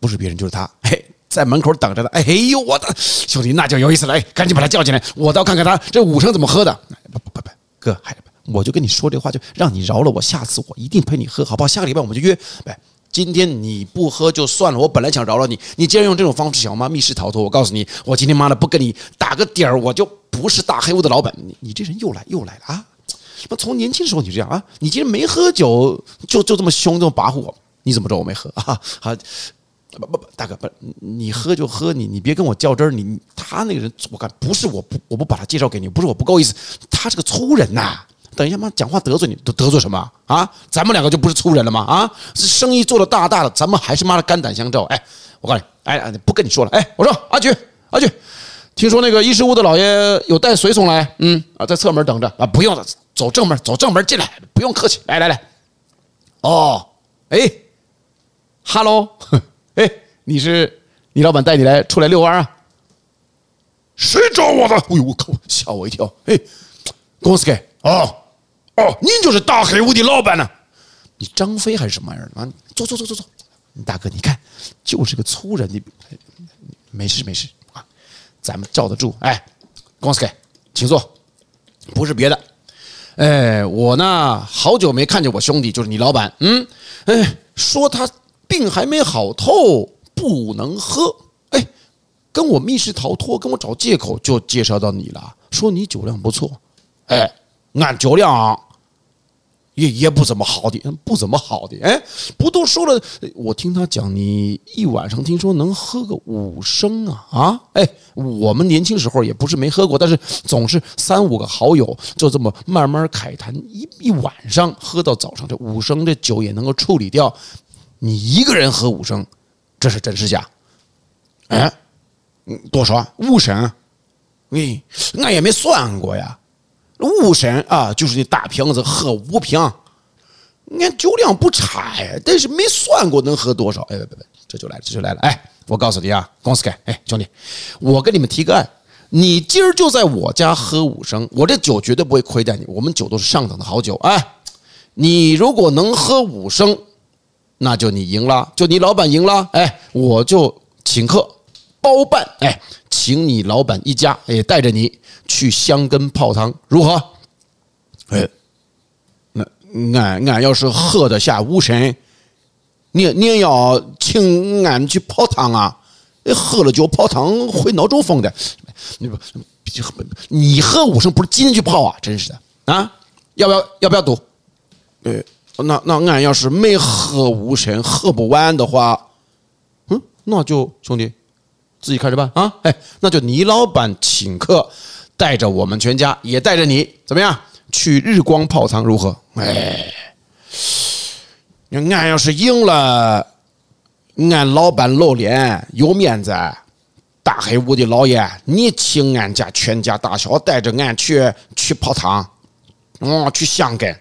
S3: 不是别人就是他，嘿。在门口等着呢，哎呦，我的兄弟，那就有意思了，哎，赶紧把他叫进来，我倒看看他这五成怎么喝的。不不不不，哥，还我就跟你说这话，就让你饶了我，下次我一定陪你喝，好不好？下个礼拜我们就约。哎，今天你不喝就算了，我本来想饶了你，你既然用这种方式想要密室逃脱，我告诉你，我今天妈的不跟你打个点儿，我就不是大黑屋的老板。你你这人又来又来了啊！那从年轻时候你就这样啊，你今天没喝酒就就这么凶这么跋扈，你怎么知道我没喝 啊？好。不不不，大哥不，你喝就喝，你你别跟我较真儿。你他那个人，我看不是我不我不把他介绍给你，不是我不够意思，他是个粗人呐。等一下妈讲话得罪你，得得罪什么啊？咱们两个就不是粗人了吗？啊，这生意做的大大的，咱们还是妈的肝胆相照。哎，我告诉你，哎，不跟你说了。哎，我说阿菊阿菊，听说那个衣食屋的老爷有带随从来，嗯啊，在侧门等着啊，不用了，走正门，走正门进来，不用客气。来来来，哦，哎，哈喽。哎，你是你老板带你来出来遛弯啊？谁找我的？哎呦我靠，吓我一跳！哎，公司给哦哦，您就是大黑屋的老板呢？你张飞还是什么玩意儿啊？坐坐坐坐坐，大哥你看，就是个粗人，你没事没事啊，咱们罩得住。哎，公司给，请坐，不是别的，哎，我呢好久没看见我兄弟，就是你老板，嗯，哎，说他。病还没好透，不能喝。哎，跟我密室逃脱，跟我找借口，就介绍到你了。说你酒量不错，哎，俺酒量也也不怎么好的，不怎么好的。哎，不都说了？我听他讲，你一晚上听说能喝个五升啊啊！哎，我们年轻时候也不是没喝过，但是总是三五个好友就这么慢慢凯谈，一一晚上喝到早上，这五升这酒也能够处理掉。你一个人喝五升，这是真是假？哎，多少？五升？你俺也没算过呀。五升啊，就是那大瓶子喝五瓶。俺酒量不差呀，但是没算过能喝多少。哎，别别别，这就来了，这就来了。哎，我告诉你啊，公司盖，哎，兄弟，我跟你们提个案，你今儿就在我家喝五升，我这酒绝对不会亏待你。我们酒都是上等的好酒。哎，你如果能喝五升。那就你赢了，就你老板赢了，哎，我就请客包办，哎，请你老板一家，哎，带着你去香根泡汤，如何？哎，那俺俺要是喝得下五神，你你要请俺去泡汤啊？喝了酒泡汤会脑中风的，你不，你喝五升不是今天去泡啊？真是的啊！要不要要不要赌？哎。那那俺要是没喝五神，喝不完的话，嗯，那就兄弟自己看着办啊！哎，那就你老板请客，带着我们全家，也带着你，怎么样？去日光泡汤如何？哎，俺要是赢了，俺老板露脸有面子，大黑屋的老爷，你请俺家全家大小带着俺去去泡汤，嗯，去香根。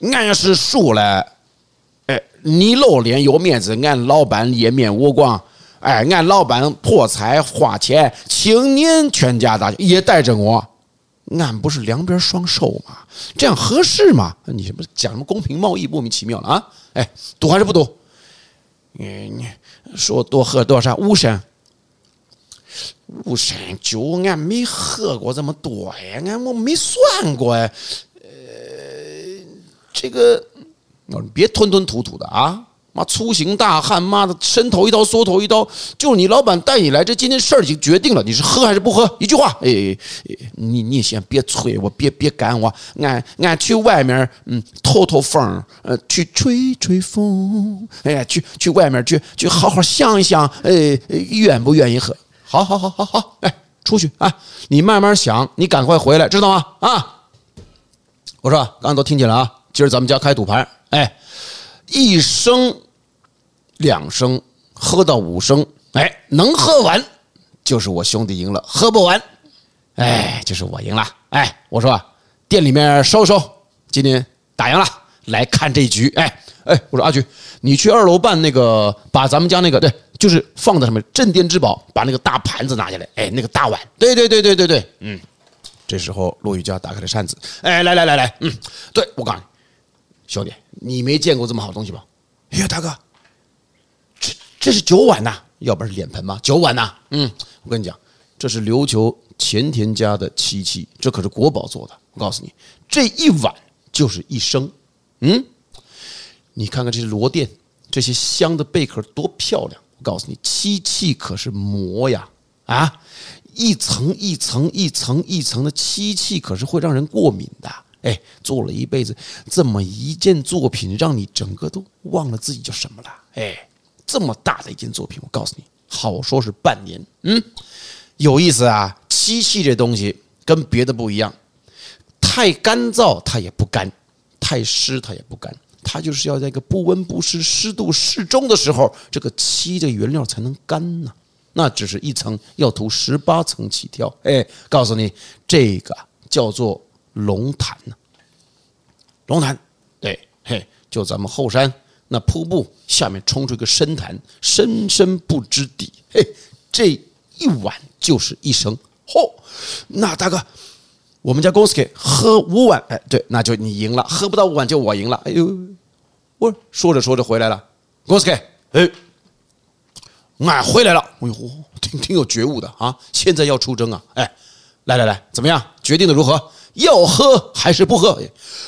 S3: 俺要是输了，哎，你露脸有面子，俺老板颜面无光，哎，俺老板破财花钱，请您全家大小也带着我，俺不是两边双收吗？这样合适吗？你什么讲什么公平贸易，莫名其妙了啊？哎，赌还是不赌？你你说多喝多少？五升？五升酒俺没喝过这么多呀，俺我没算过呀。这个，你别吞吞吐吐的啊！妈粗行大汉，妈的伸头一刀缩头一刀，就是你老板带你来，这今天事儿已经决定了，你是喝还是不喝？一句话，哎，你你先别催我，别别赶我，俺俺去外面嗯透透风，呃去吹吹风，哎去去外面去去好好想一想，哎愿不愿意喝？好好好好好，哎出去啊，你慢慢想，你赶快回来，知道吗？啊，我说刚刚都听见了啊，今儿咱们家开赌盘，哎，一升。两升喝到五升，哎，能喝完就是我兄弟赢了，喝不完，哎，就是我赢了。哎，我说店里面收收，今天打烊了，来看这局。哎哎，我说阿菊，你去二楼办那个，把咱们家那个对，就是放在什么镇店之宝，把那个大盘子拿下来，哎，那个大碗，对对对对对对，嗯。这时候陆羽家打开了扇子，哎，来来来来，嗯，对，我告诉你，兄弟，你没见过这么好东西吧？哎呀，大哥。这这是酒碗呐，要不然是脸盆吗？酒碗呐，嗯，我跟你讲，这是琉球前田家的漆器，这可是国宝做的。我告诉你，这一碗就是一生。嗯，你看看这些螺钿，这些香的贝壳多漂亮！我告诉你，漆器可是魔呀，啊，一层一层一层一层的漆器可是会让人过敏的。哎，做了一辈子这么一件作品，让你整个都忘了自己叫什么了。哎。这么大的一件作品，我告诉你，好说是半年，嗯，有意思啊。漆器这东西跟别的不一样，太干燥它也不干，太湿它也不干，它就是要在一个不温不湿、湿度适中的时候，这个漆的原料才能干呢。那只是一层，要涂十八层起跳。哎，告诉你，这个叫做龙潭呢。龙潭，对，嘿，就咱们后山。那瀑布下面冲出一个深潭，深深不知底。嘿，这一碗就是一升。嚯，那大哥，我们家公司给喝五碗，哎，对，那就你赢了。喝不到五碗就我赢了。哎呦，我说着说着回来了，公司给，哎，俺回来了。哎呦，挺挺有觉悟的啊！现在要出征啊！哎，来来来，怎么样？决定的如何？要喝还是不喝？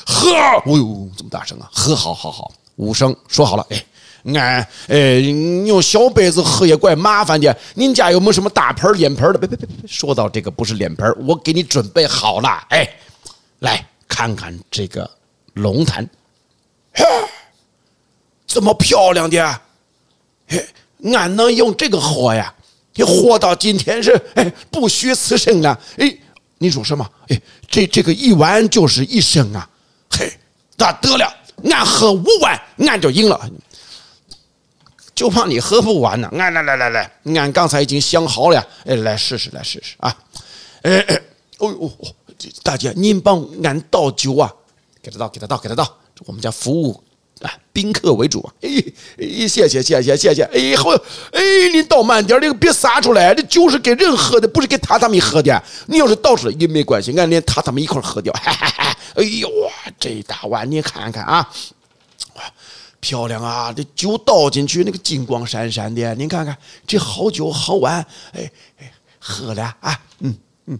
S3: 喝！哎呦，这么大声啊！喝，好好好。五升说好了，哎，俺哎用小杯子喝也怪麻烦的。您家有没有什么大盆脸盆的？别别别，说到这个不是脸盆，我给你准备好了。哎，来看看这个龙潭，这么漂亮的，嘿，俺能用这个喝呀？你活到今天是哎不虚此生啊！哎，你说什么？哎，这这个一碗就是一升啊！嘿，那得了。俺喝五碗，俺就赢了，就怕你喝不完呢。俺来来来来，俺刚才已经想好了，哎，来试试，来试试啊！哎哎，哦呦，大姐，您帮俺倒酒啊？给他倒，给他倒，给他倒。我们家服务啊，宾客为主啊。哎哎，谢谢谢谢谢谢。哎好，哎，你倒慢点，这个别洒出来。这酒是给人喝的，不是给榻榻米喝的。你要是倒出来也没关系，俺连榻榻米一块喝掉。哈哈哈。哎呦哇，这一大碗你看看啊，哇，漂亮啊！这酒倒进去，那个金光闪闪的，您看看这好酒好碗，哎哎，喝了啊，嗯嗯。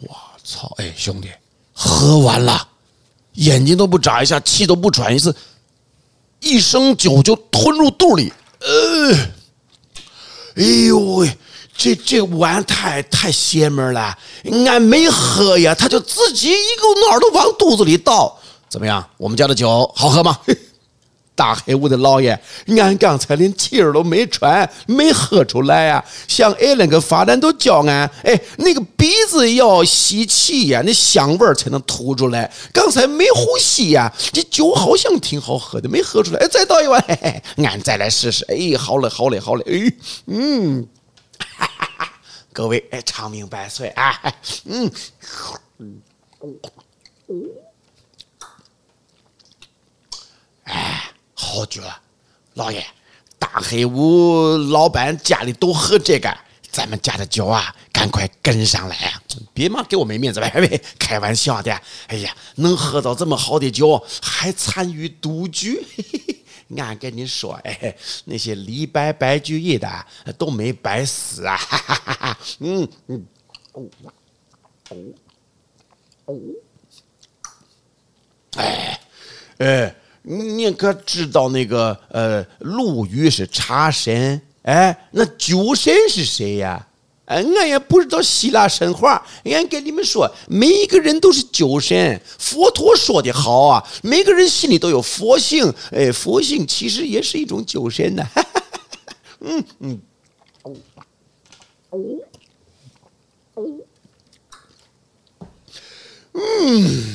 S3: 我操！哎，兄弟，喝完了，眼睛都不眨一下，气都不喘一次，一升酒就吞入肚里。哎呦喂，这这碗太太邪门了，俺没喝呀，他就自己一股脑都往肚子里倒。怎么样？我们家的酒好喝吗？大黑屋的老爷，俺刚才连气儿都没喘，没喝出来呀、啊。像俺那个发展都叫俺，哎，那个鼻子要吸气呀，那香味儿才能吐出来。刚才没呼吸呀，这酒好像挺好喝的，没喝出来。哎，再倒一碗，嘿嘿，俺再来试试。哎，好嘞，好嘞，好嘞。哎，嗯，哈哈哈，各位，哎，长命百岁啊，嗯，嗯，哎。好绝，老爷，大黑屋老板家里都喝这个，咱们家的酒啊，赶快跟上来啊！别嘛给我没面子呗，别开玩笑的。哎呀，能喝到这么好的酒，还参与赌局，俺跟你说，哎，那些李白白居易的都没白死啊！哈哈哈哈嗯嗯，哦哦，哎哎。你可知道那个呃，陆羽是茶神，哎，那酒神是谁呀？哎，俺也不知道希腊神话。俺跟你们说，每一个人都是酒神。佛陀说的好啊，每个人心里都有佛性，哎，佛性其实也是一种酒神呢。嗯 嗯，哦哦，嗯，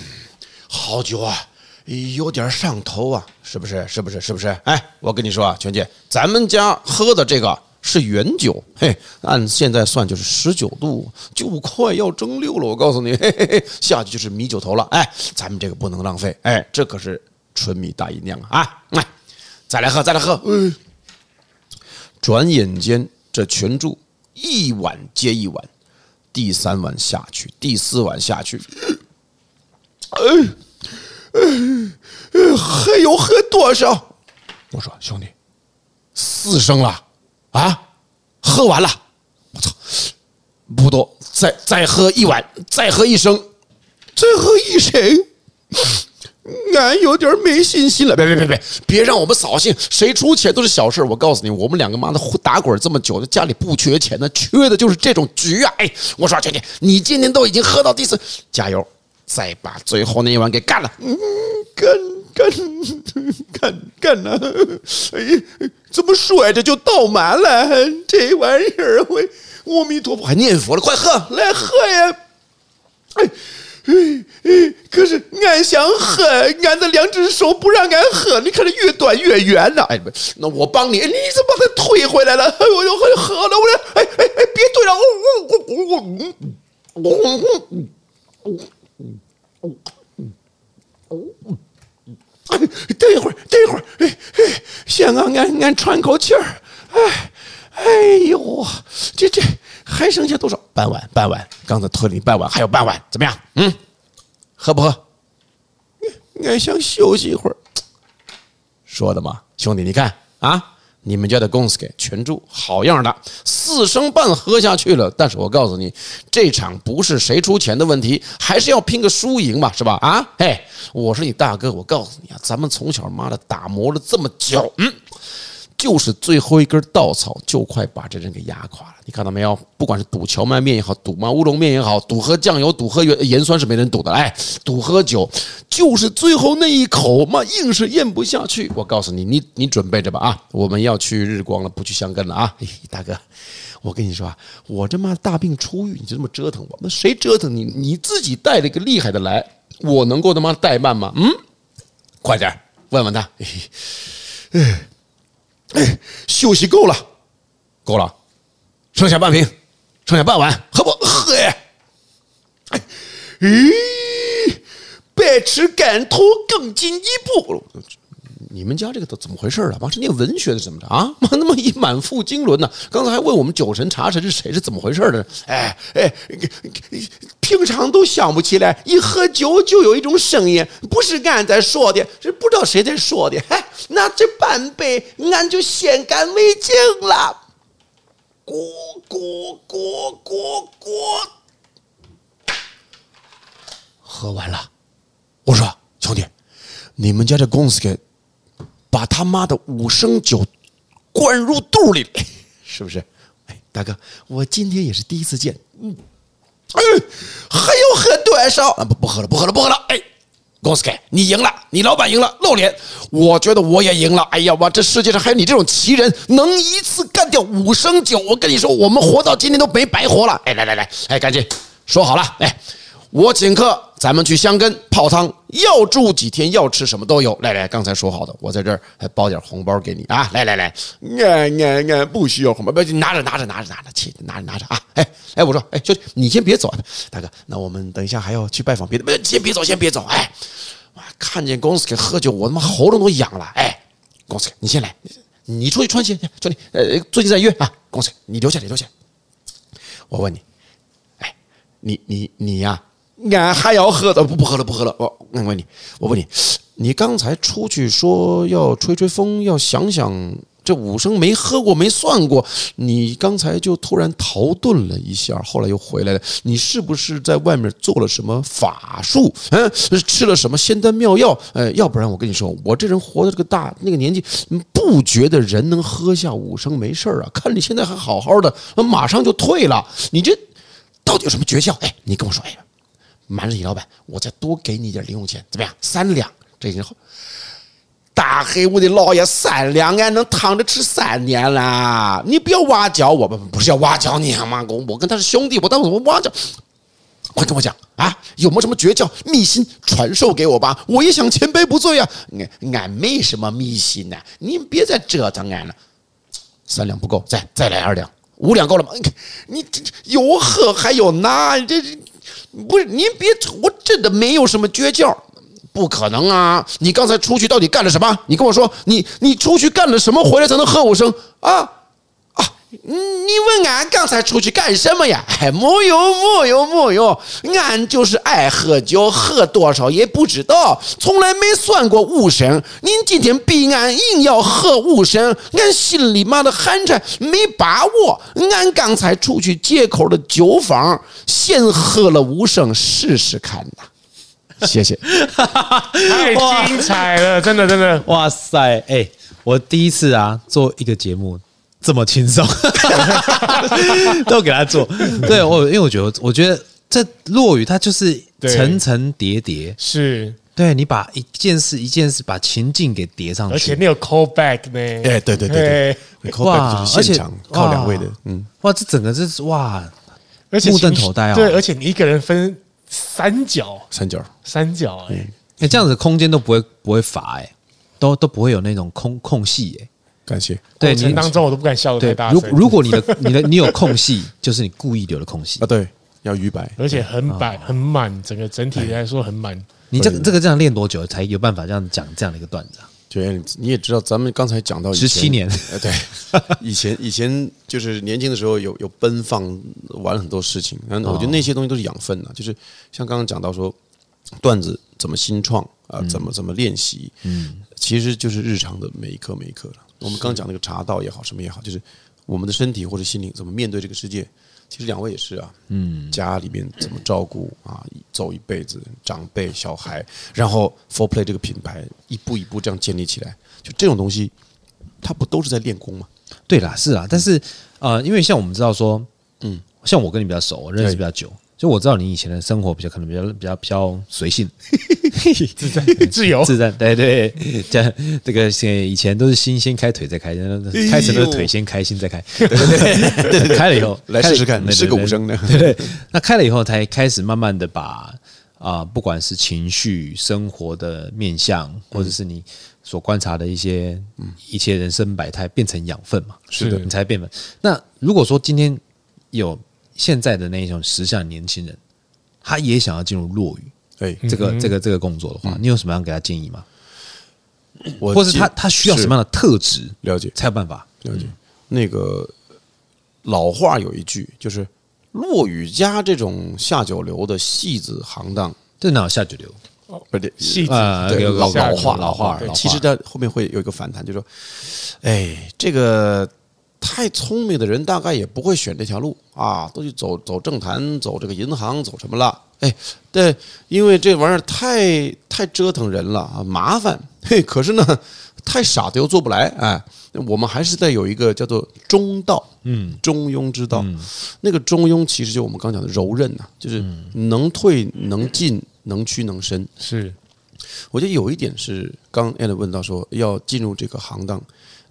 S3: 好酒啊。有点上头啊，是不是？是不是？是不是？哎，我跟你说啊，全姐，咱们家喝的这个是原酒，嘿，按现在算就是十九度，就快要蒸馏了。我告诉你，嘿嘿嘿，下去就是米酒头了。哎，咱们这个不能浪费，哎，这可是纯米大吟酿啊！来，再来喝，再来喝。嗯，转眼间，这全注一碗接一碗，第三碗下去，第四碗下去，哎。嗯，还有喝多少？我说兄弟，四升了啊，喝完了。我操，不多，再再喝一碗，再喝一升，再喝一升。俺有点没信心了。别别别别，别让我们扫兴，谁出钱都是小事。我告诉你，我们两个妈的打滚这么久，家里不缺钱的，缺的就是这种局啊！哎，我说兄弟，你今天都已经喝到第四，加油！再把最后那一碗给干了，干干干干了、啊！哎，怎么甩着就倒满了？这玩意儿，我阿弥陀佛，还念佛了，快喝，来喝呀！哎。哎哎，可是俺想喝，俺的两只手不让俺喝，你看这越断越圆了。哎，那我帮你，你怎么把它推回来了？哎呦，我还喝了，我说，哎哎哎，别推了，我我我我我我我我我。哦哦哦哦哦哦哦，哦，嗯，等一会儿，等一会儿，哎哎，先让俺俺喘口气儿，哎，哎呦，这这还剩下多少？半碗，半碗，刚才推了你半碗，还有半碗，怎么样？嗯，喝不喝？俺想休息一会儿。说的嘛，兄弟，你看啊。你们家的公司给全住好样的，四升半喝下去了。但是我告诉你，这场不是谁出钱的问题，还是要拼个输赢嘛，是吧？啊，嘿，我是你大哥，我告诉你啊，咱们从小妈的打磨了这么久，嗯。就是最后一根稻草，就快把这人给压垮了。你看到没有？不管是赌荞麦面也好，赌嘛乌龙面也好，赌喝酱油，赌喝盐盐酸是没人赌的。哎，赌喝酒，就是最后那一口嘛，硬是咽不下去。我告诉你，你你准备着吧啊！我们要去日光了，不去香根了啊！大哥，我跟你说啊，我这妈大病初愈，你就这么折腾我？那谁折腾你？你自己带了一个厉害的来，我能够他妈怠慢吗？嗯，快点问问他。哎。哎哎，休息够了，够了，剩下半瓶，剩下半碗，喝不？喝呀？哎，咦，百尺竿头更进一步。你们家这个都怎么回事啊？妈是念文学的怎么着啊？妈那么一满腹经纶呢？刚才还问我们酒神茶神是谁？是怎么回事呢？哎哎，平常都想不起来，一喝酒就有一种声音，不是俺在说的，是不知道谁在说的。哎，那这半杯俺就先干为敬了。咕咕咕咕咕，喝完了。我说兄弟，你们家这公司给。把他妈的五升酒灌入肚里，是不是？哎，大哥，我今天也是第一次见。嗯，哎，还有很多少？啊，不，不喝了，不喝了，不喝了。哎，公司给你赢了，你老板赢了，露脸。我觉得我也赢了。哎呀，我这世界上还有你这种奇人，能一次干掉五升酒。我跟你说，我们活到今天都没白活了。哎，来来来，哎，赶紧说好了，哎。我请客，咱们去香根泡汤，要住几天，要吃什么都有。来来，刚才说好的，我在这儿还包点红包给你啊！来来来，俺俺俺不需要红包，不，拿着拿着拿着拿着，去拿着拿着啊！哎哎，我说，哎兄弟，你先别走，大哥，那我们等一下还要去拜访别的，不，先别走，先别走。哎，我看见公司给喝酒，我他妈喉咙都痒了。哎，公司，你先来。你出去穿鞋，兄弟，呃，最近在约啊，公子，你留下来，留下。我问你，哎，你你你呀、俺还要喝的，不不喝了，不喝了。我我问你，我问你，你刚才出去说要吹吹风，要想想。这五升没喝过，没算过。你刚才就突然逃遁了一下，后来又回来了。你是不是在外面做了什么法术？嗯，吃了什么仙丹妙药？呃，要不然我跟你说，我这人活到这个大那个年纪，不觉得人能喝下五升没事啊。看你现在还好好的，马上就退了。你这到底有什么诀窍？哎，你跟我说。哎，瞒着你老板，我再多给你点零用钱，怎么样？三两，这已经好。大黑屋的老爷，三两俺能躺着吃三年啦。你不要挖角我，们不是要挖角你吗？我我跟他是兄弟，我当什么挖角？快跟我讲啊！有没有什么诀窍秘辛传授给我吧？我也想千杯不醉呀。俺俺没什么秘辛呐，你别再折腾俺了。三两不够，再再来二两，五两够了吗？你这有喝还有拿，这这不是您别吵，我真的没有什么诀窍。不可能啊！你刚才出去到底干了什么？你跟我说，你你出去干了什么回来才能喝五声啊？啊！你问俺刚才出去干什么呀？哎，没有没有没有，俺就是爱喝酒，喝多少也不知道，从来没算过五升。您今天逼俺硬要喝五升，俺心里妈的寒碜，没把握。俺刚才出去借口的酒坊，先喝了五升试试看呐。谢谢，
S2: 太精彩了，真的真的，
S1: 哇塞！哎、欸，我第一次啊做一个节目这么轻松，都给他做。对我，因为我觉得，我觉得这落雨它就是层层叠叠，
S2: 是。
S1: 对你把一件事一件事把情境给叠上去，
S2: 而且你有 call back 呢？
S3: 哎，对对对对，call back 就是现场靠两位的，嗯，
S1: 哇，这整个这是哇，
S2: 而且
S1: 目瞪口呆啊！
S2: 对，而且你一个人分。三角，
S3: 三角，
S2: 三角，哎，
S1: 哎，这样子空间都不会不会乏，哎，都都不会有那种空空隙，哎，
S3: 感谢。
S2: 对，你当中我都不敢笑太大声。
S1: 如如果你的 你的你有空隙，就是你故意留的空隙
S3: 啊。对，要余白，
S2: 而且很满很满，整个整体来说很满。
S1: 你这个这个这样练多久才有办法这样讲这样的一个段子啊？
S3: 就你也知道，咱们刚才讲到
S1: 十七年，
S3: 对，以前以前就是年轻的时候有有奔放玩很多事情，然后我觉得那些东西都是养分呐，就是像刚刚讲到说段子怎么新创啊，怎么怎么练习，嗯，其实就是日常的每一刻每一刻了。我们刚讲那个茶道也好，什么也好，就是我们的身体或者心灵怎么面对这个世界。其实两位也是啊，嗯，家里面怎么照顾啊，走一辈子，长辈、小孩，然后 For Play 这个品牌一步一步这样建立起来，就这种东西，它不都是在练功吗？
S1: 对啦，是啊，但是呃，因为像我们知道说，嗯，像我跟你比较熟，我认识比较久。就我知道你以前的生活比较可能比较比较比较随性，
S2: 自在 自由。
S1: 自在，对对，这样这个以前都是心先开腿再开，开始都是腿先开心再开，对对对，开了以后
S3: 来试试看，是个无声。的，
S1: 对对，那开了以后才开始慢慢的把啊，不管是情绪、生活的面相，或者是你所观察的一些一切人生百态，变成养分嘛，
S3: 是的，
S1: 你才变本。那如果说今天有。现在的那种时下年轻人，他也想要进入落语，
S3: 对
S1: 这个这个这个工作的话，你有什么样给他建议吗？
S3: 我
S1: 或是他他需要什么样的特质？
S3: 了解
S1: 才有办法
S3: 了解。那个老话有一句，就是落雨家这种下九流的戏子行当，
S1: 这哪有下九流？
S3: 不对
S2: 戏子，
S3: 对老老话
S1: 老话。
S3: 其实，在后面会有一个反弹，就是说，哎，这个。太聪明的人大概也不会选这条路啊，都去走走政坛，走这个银行，走什么了？哎，对，因为这玩意儿太太折腾人了啊，麻烦。嘿，可是呢，太傻的又做不来。哎，我们还是在有一个叫做中道，嗯，中庸之道。那个中庸其实就我们刚讲的柔韧呐，就是能退能进，能屈能伸。
S2: 是，
S3: 我觉得有一点是刚 Allen 问到说要进入这个行当。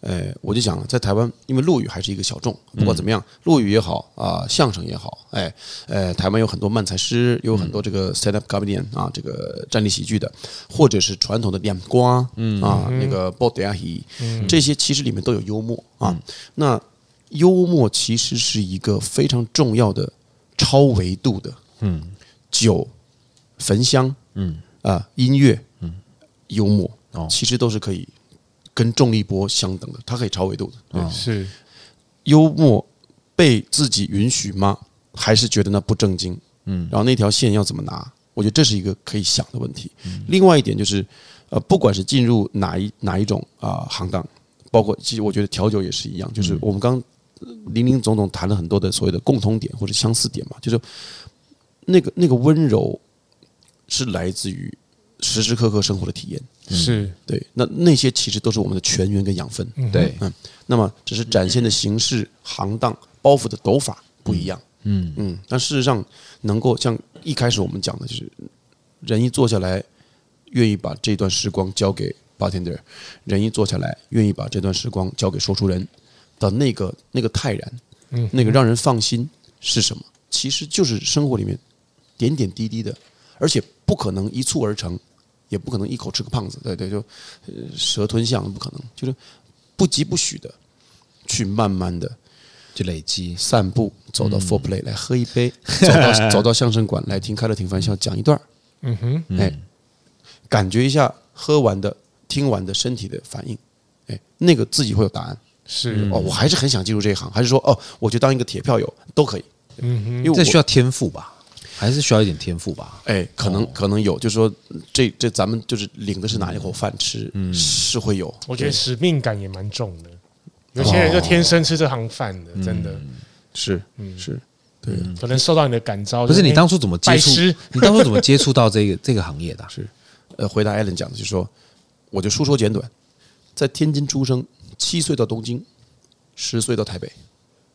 S3: 哎，我就想了，在台湾，因为陆语还是一个小众，不管怎么样，陆语也好啊，相声也好，哎，呃，台湾有很多漫才师，有很多这个 stand up comedian 啊，这个站立喜剧的，或者是传统的念瓜，嗯。啊，那个布袋戏，这些其实里面都有幽默啊。那幽默其实是一个非常重要的超维度的，嗯，酒、焚香，嗯。啊，音乐，嗯，幽默，哦，其实都是可以。跟重力波相等的，它可以超维度的。对，
S2: 是
S3: 幽默被自己允许吗？还是觉得那不正经？嗯，然后那条线要怎么拿？我觉得这是一个可以想的问题。另外一点就是，呃，不管是进入哪一哪一种啊、呃、行当，包括其实我觉得调酒也是一样，就是我们刚林林总总谈了很多的所谓的共通点或者相似点嘛，就是那个那个温柔是来自于时时刻刻生活的体验。
S2: 是
S3: 对，那那些其实都是我们的泉源跟养分。
S1: 对，
S3: 嗯，那么只是展现的形式、行当、包袱的抖法不一样。嗯嗯，但事实上，能够像一开始我们讲的，就是人一坐下来，愿意把这段时光交给 bartender，人一坐下来，愿意把这段时光交给说书人的那个那个泰然，嗯，那个让人放心是什么？其实就是生活里面点点滴滴的，而且不可能一蹴而成，也不可能一口吃个胖子，对对，就蛇吞象不可能，就是不疾不徐的去慢慢的。
S1: 去累积，
S3: 散步，走到 Four Play 来喝一杯，走到走到相声馆来听开了庭玩笑讲一段，嗯哼，哎，感觉一下喝完的、听完的身体的反应，哎，那个自己会有答案。
S2: 是
S3: 哦，我还是很想进入这一行，还是说哦，我就当一个铁票友都可以。嗯哼，
S1: 因为这需要天赋吧，还是需要一点天赋吧？
S3: 哎，可能可能有，就是说这这咱们就是领的是哪一口饭吃，嗯，是会有。
S2: 我觉得使命感也蛮重的。有些人就天生吃这行饭的，真的
S3: 是，嗯，是，对，
S2: 可能受到你的感召。
S1: 不是你当初怎么接触？你当初怎么接触到这个 这个行业的？
S3: 是，呃，回答艾伦讲的就是说，我就书说简短，在天津出生，七岁到东京，十岁到台北，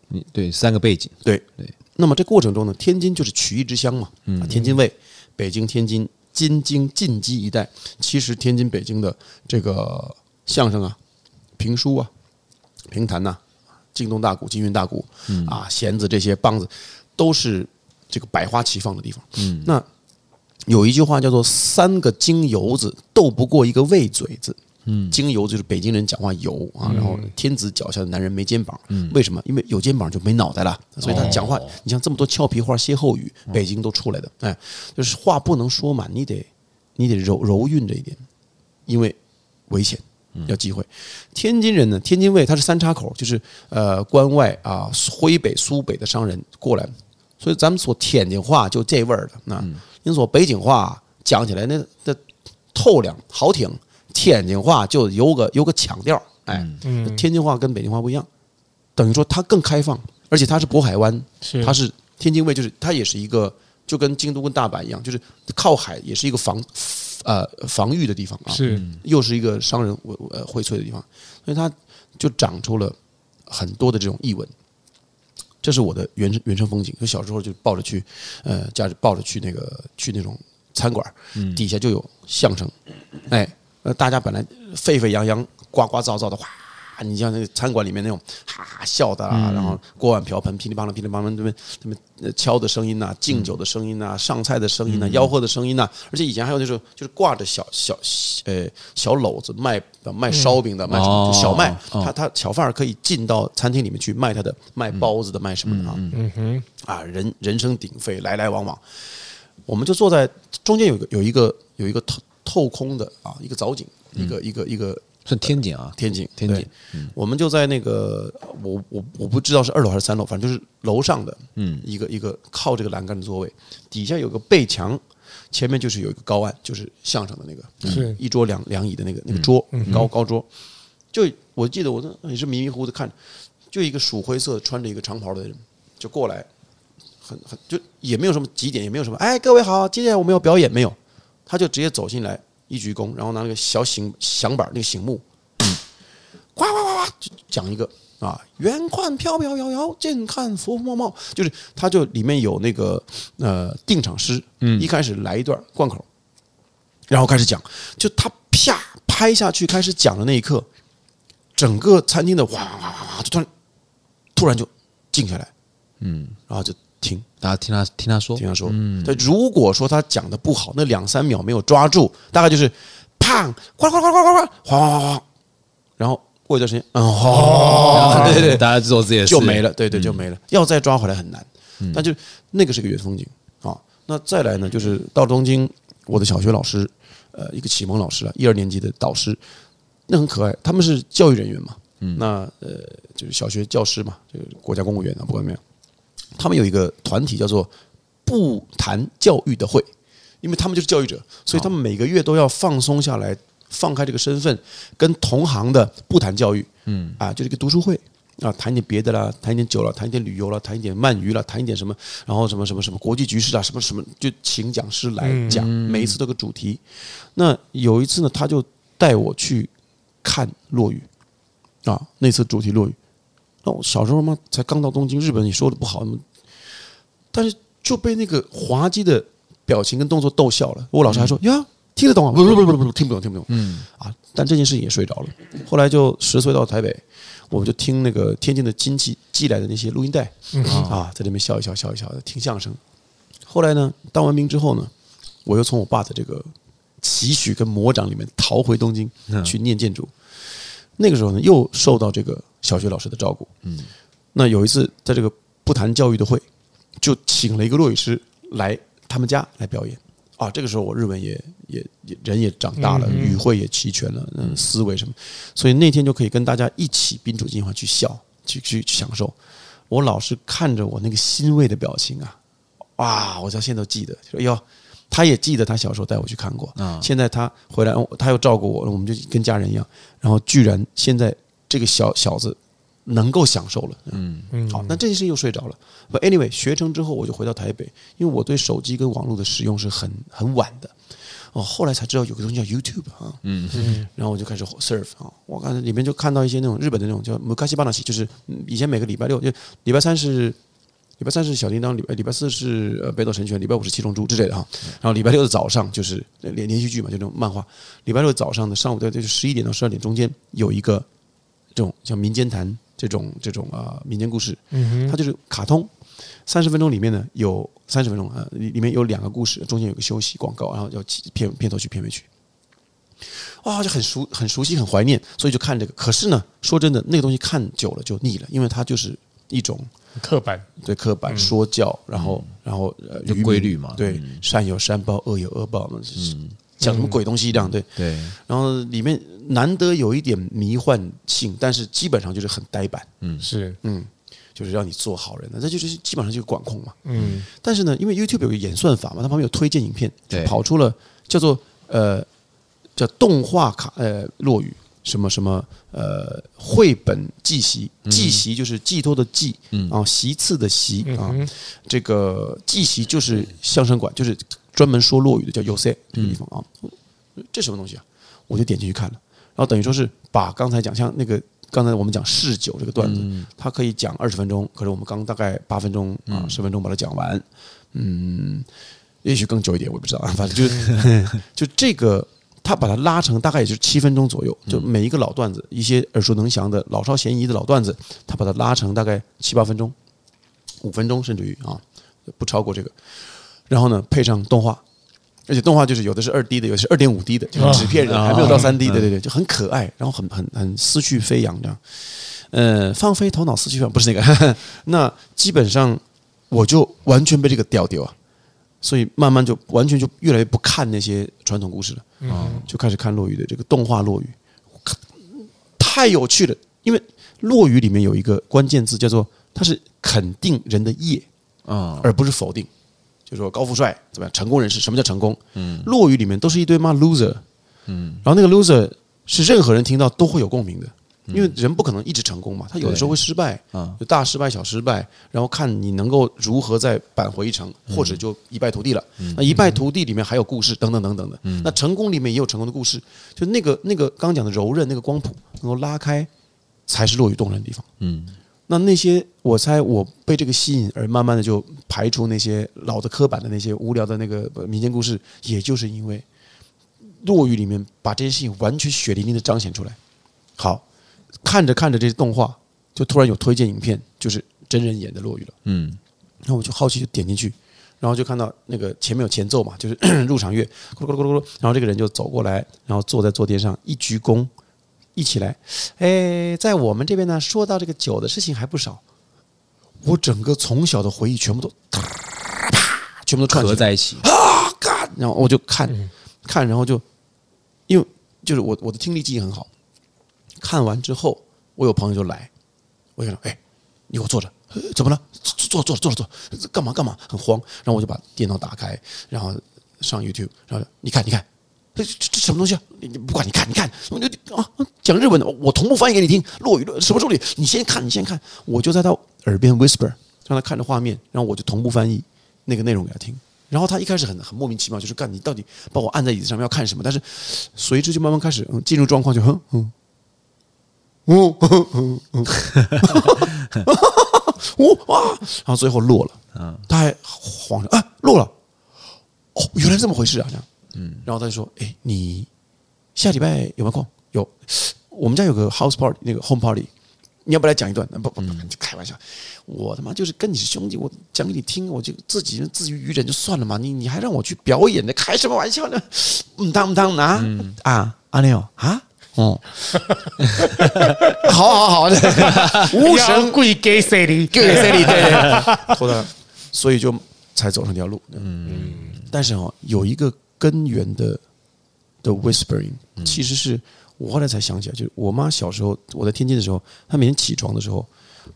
S1: 你对三个背景，
S3: 对对。那么这过程中呢，天津就是曲艺之乡嘛，啊，天津卫，北京、天津、京津冀一带，其实天津、北京的这个相声啊，评书啊。评弹呐，京东大鼓、京韵大鼓，啊，弦子这些梆子，都是这个百花齐放的地方。嗯，那有一句话叫做“三个京油子斗不过一个魏嘴子”。嗯，京油就是北京人讲话油啊，然后天子脚下的男人没肩膀。嗯，为什么？因为有肩膀就没脑袋了，所以他讲话，你像这么多俏皮话、歇后语，北京都出来的。哎，就是话不能说满，你得你得柔柔韵着一点，因为危险。要忌讳，天津人呢？天津卫他是三岔口，就是呃关外啊徽北苏北的商人过来，所以咱们说天津话就这味儿的。那您说北京话讲起来那那透亮好听，天津话就有个有个腔调，哎，天津话跟北京话不一样，等于说它更开放，而且它是渤海湾，它是天津卫，就是它也是一个就跟京都跟大阪一样，就是靠海，也是一个防。呃，防御的地方啊，
S2: 是
S3: 又是一个商人呃荟萃的地方，所以它就长出了很多的这种译文。这是我的原生原生风景。就小时候就抱着去，呃，家里抱着去那个去那种餐馆，底下就有相声，哎，呃，大家本来沸沸扬扬、呱呱噪噪的，哗。你像那个餐馆里面那种哈哈笑的啊，然后锅碗瓢盆噼里啪啦噼里啪啦，那边那边敲的声音呐，敬酒的声音呐，上菜的声音呐，吆喝的声音呐，而且以前还有那种就是挂着小小呃小篓子卖卖烧饼的，卖什么小卖，他他小贩儿可以进到餐厅里面去卖他的卖包子的，卖什么的啊？嗯哼啊，人人声鼎沸，来来往往，我们就坐在中间有个有一个有一个透透空的啊一个藻井，一个一个一个。
S1: 算天井啊，
S3: 天井，
S1: 天井。
S3: 我们就在那个，我我我不知道是二楼还是三楼，反正就是楼上的，嗯，一个一个靠这个栏杆的座位，底下有个背墙，前面就是有一个高案，就是相声的那个，是一桌两两椅的那个那个桌，高高桌。就我记得我那也是迷迷糊糊的看，就一个鼠灰色穿着一个长袍的人就过来，很很就也没有什么几点，也没有什么，哎，各位好，今天我们要表演没有？他就直接走进来。一鞠躬，然后拿那个小醒响板，那个醒木，呱呱呱呱，就讲一个啊，远看飘飘摇摇，近看浮浮冒冒，就是他就里面有那个呃定场诗，嗯，一开始来一段贯口，然后开始讲，就他啪拍下去开始讲的那一刻，整个餐厅的哗哗哗哗，就突然突然就静下来，嗯，然后就。听，
S1: 大家听他听他说，
S3: 听他说。嗯，如果说他讲的不好，那两三秒没有抓住，大概就是，砰，哗哗哗哗哗哗，哗哗哗，然后过一段时间，嗯，哦，对对，
S1: 大家做自己的事
S3: 就没了，对对，就没了。要再抓回来很难，但就那个是个原风景啊。那再来呢，就是到东京，我的小学老师，呃，一个启蒙老师啊，一二年级的导师，那很可爱，他们是教育人员嘛，嗯，那呃就是小学教师嘛，就是国家公务员啊，不管怎么样，他们有一个团体叫做不谈教育的会，因为他们就是教育者，所以他们每个月都要放松下来，放开这个身份，跟同行的不谈教育，嗯啊，就是一个读书会。啊，谈一点别的啦，谈一点酒了，谈一点旅游了，谈一点鳗鱼了，谈一点什么，然后什么什么什么国际局势啊，什么什么，就请讲师来讲，每一次都有个主题。那有一次呢，他就带我去看落雨啊，那次主题落语。那我小时候嘛，才刚到东京，日本你说的不好，但是就被那个滑稽的表情跟动作逗笑了。我老师还说呀，听得懂啊？不不不不不，听不懂听不懂。嗯啊，但这件事情也睡着了。后来就十岁到台北。我们就听那个天津的亲戚寄来的那些录音带，啊，在那边笑一笑，笑一笑的听相声。后来呢，当完兵之后呢，我又从我爸的这个期许跟魔掌里面逃回东京去念建筑。那个时候呢，又受到这个小学老师的照顾。嗯，那有一次在这个不谈教育的会，就请了一个落语师来他们家来表演。啊，这个时候我日文也也也人也长大了，语汇也齐全了，嗯，思维什么，所以那天就可以跟大家一起宾主尽欢去笑，去去享受。我老师看着我那个欣慰的表情啊，哇，我到现在都记得。说哟，他也记得他小时候带我去看过，啊，现在他回来，他又照顾我，我们就跟家人一样。然后居然现在这个小小子。能够享受了，嗯嗯，好，那这件事又睡着了。But anyway，学成之后我就回到台北，因为我对手机跟网络的使用是很很晚的。哦，后来才知道有个东西叫 YouTube 啊，嗯嗯，然后我就开始 surf 啊，我看里面就看到一些那种日本的那种叫昔话就是以前每个礼拜六就礼拜三是礼拜三是小叮当，礼拜礼拜四是呃北斗神拳，礼拜五是七龙珠之类的哈。然后礼拜六的早上就是连连续剧嘛，就那种漫画。礼拜六早上的上午在就是十一点到十二点中间有一个这种像民间谈。这种这种啊民间故事，它就是卡通，三十分钟里面呢有三十分钟啊，里面有两个故事，中间有个休息广告，然后要片片头曲片尾曲，哇，就很熟很熟悉很怀念，所以就看这个。可是呢，说真的，那个东西看久了就腻了，因为它就是一种
S2: 刻板，对
S3: 刻板说教，然后然后呃
S1: 有规律嘛，
S3: 对，善有善报，恶有恶报嘛，嗯。讲什么鬼东西一样，对。对，然后里面难得有一点迷幻性，但是基本上就是很呆板，嗯，是，嗯，就是让你做好人，那这就是基本上就是管控嘛，嗯，但是呢，因为 YouTube 有个演算法嘛，它旁边有推荐影片，就跑出了叫做呃叫动画卡呃落雨什么什么呃绘本寄习，寄习就是寄托的寄，嗯。啊习次的习啊，这个寄习就是相声馆，就是。专门说落语的叫 u C 这个地方啊，这什么东西啊？我就点进去看了，然后等于说是把刚才讲像那个刚才我们讲嗜酒这个段子，它可以讲二十分钟，可是我们刚大概八分钟啊十分钟把它讲完，嗯，也许更久一点，我也不知道啊，反正就 就这个，他把它拉成大概也就是七分钟左右，就每一个老段子，一些耳熟能详的老少咸宜的老段子，他把它拉成大概七八分钟，五分钟甚至于啊，不超过这个。然后呢，配上动画，而且动画就是有的是二 D 的，有的是二点五 D 的，就是纸片人，还没有到三 D 的，对对对，就很可爱，然后很很很思绪飞扬这样，呃，放飞头脑思绪飞扬不是那个。呵呵，那基本上我就完全被这个吊丢啊，所以慢慢就完全就越来越不看那些传统故事了，就开始看落雨的这个动画落雨，太有趣了，因为落雨里面有一个关键字叫做它是肯定人的业啊，而不是否定。就说高富帅怎么样？成功人士，什么叫成功？嗯，落语里面都是一堆妈 loser，嗯，然后那个 loser 是任何人听到都会有共鸣的，因为人不可能一直成功嘛，他有的时候会失败，啊，就大失败、小失败，然后看你能够如何再扳回一城，或者就一败涂地了。那一败涂地里面还有故事，等等等等的。那成功里面也有成功的故事，就那个那个刚刚讲的柔韧那个光谱能够拉开，才是落语动人的地方。嗯。那那些，我猜我被这个吸引，而慢慢的就排除那些老的刻板的那些无聊的那个民间故事，也就是因为落语里面把这些事情完全血淋淋的彰显出来。好，看着看着这些动画，就突然有推荐影片，就是真人演的落语了。嗯，那我就好奇就点进去，然后就看到那个前面有前奏嘛，就是入场乐，咕噜咕噜咕噜，然后这个人就走过来，然后坐在坐垫上一鞠躬。一起来，哎，在我们这边呢，说到这个酒的事情还不少。我整个从小的回忆全部都啪啪，全部都串合在一起啊！干然后我就看看，然后就因为就是我我的听力记忆很好，看完之后，我有朋友就来，我就说：“哎，你给我坐着，怎么了？坐坐坐坐坐，干嘛干嘛？很慌。”然后我就把电脑打开，然后上 YouTube，然后你看你看，这这这什么东西啊？你不管你看你看，我就啊讲日文的，我同步翻译给你听。落语什么助理？你先看你先看，我就在他耳边 whisper，让他看着画面，然后我就同步翻译那个内容给他听。然后他一开始很很莫名其妙，就是干你到底把我按在椅子上面要看什么？但是随之就慢慢开始嗯进入状况，就哼哼，哦哼哼哼，哦哇，然后最后落了，嗯，他还慌了啊落了，哦原来这么回事啊这样，嗯，然后他就说哎你下礼拜有没有空？有，我们家有个 house party 那个 home party。你要不来讲一段？不不不，就开玩笑。我他妈就是跟你是兄弟，我讲给你听，我就自己自娱娱人就算了嘛。你你还让我去表演呢，开什么玩笑呢？嗯当嗯当啊啊阿牛啊哦，好好好的，无神
S2: 贵给谁的？
S3: 跪给谁的？对对，后来所以就才走上这条路。嗯，但是哦，有一个根源的的 whispering，其实是。我后来才想起来，就是我妈小时候，我在天津的时候，她每天起床的时候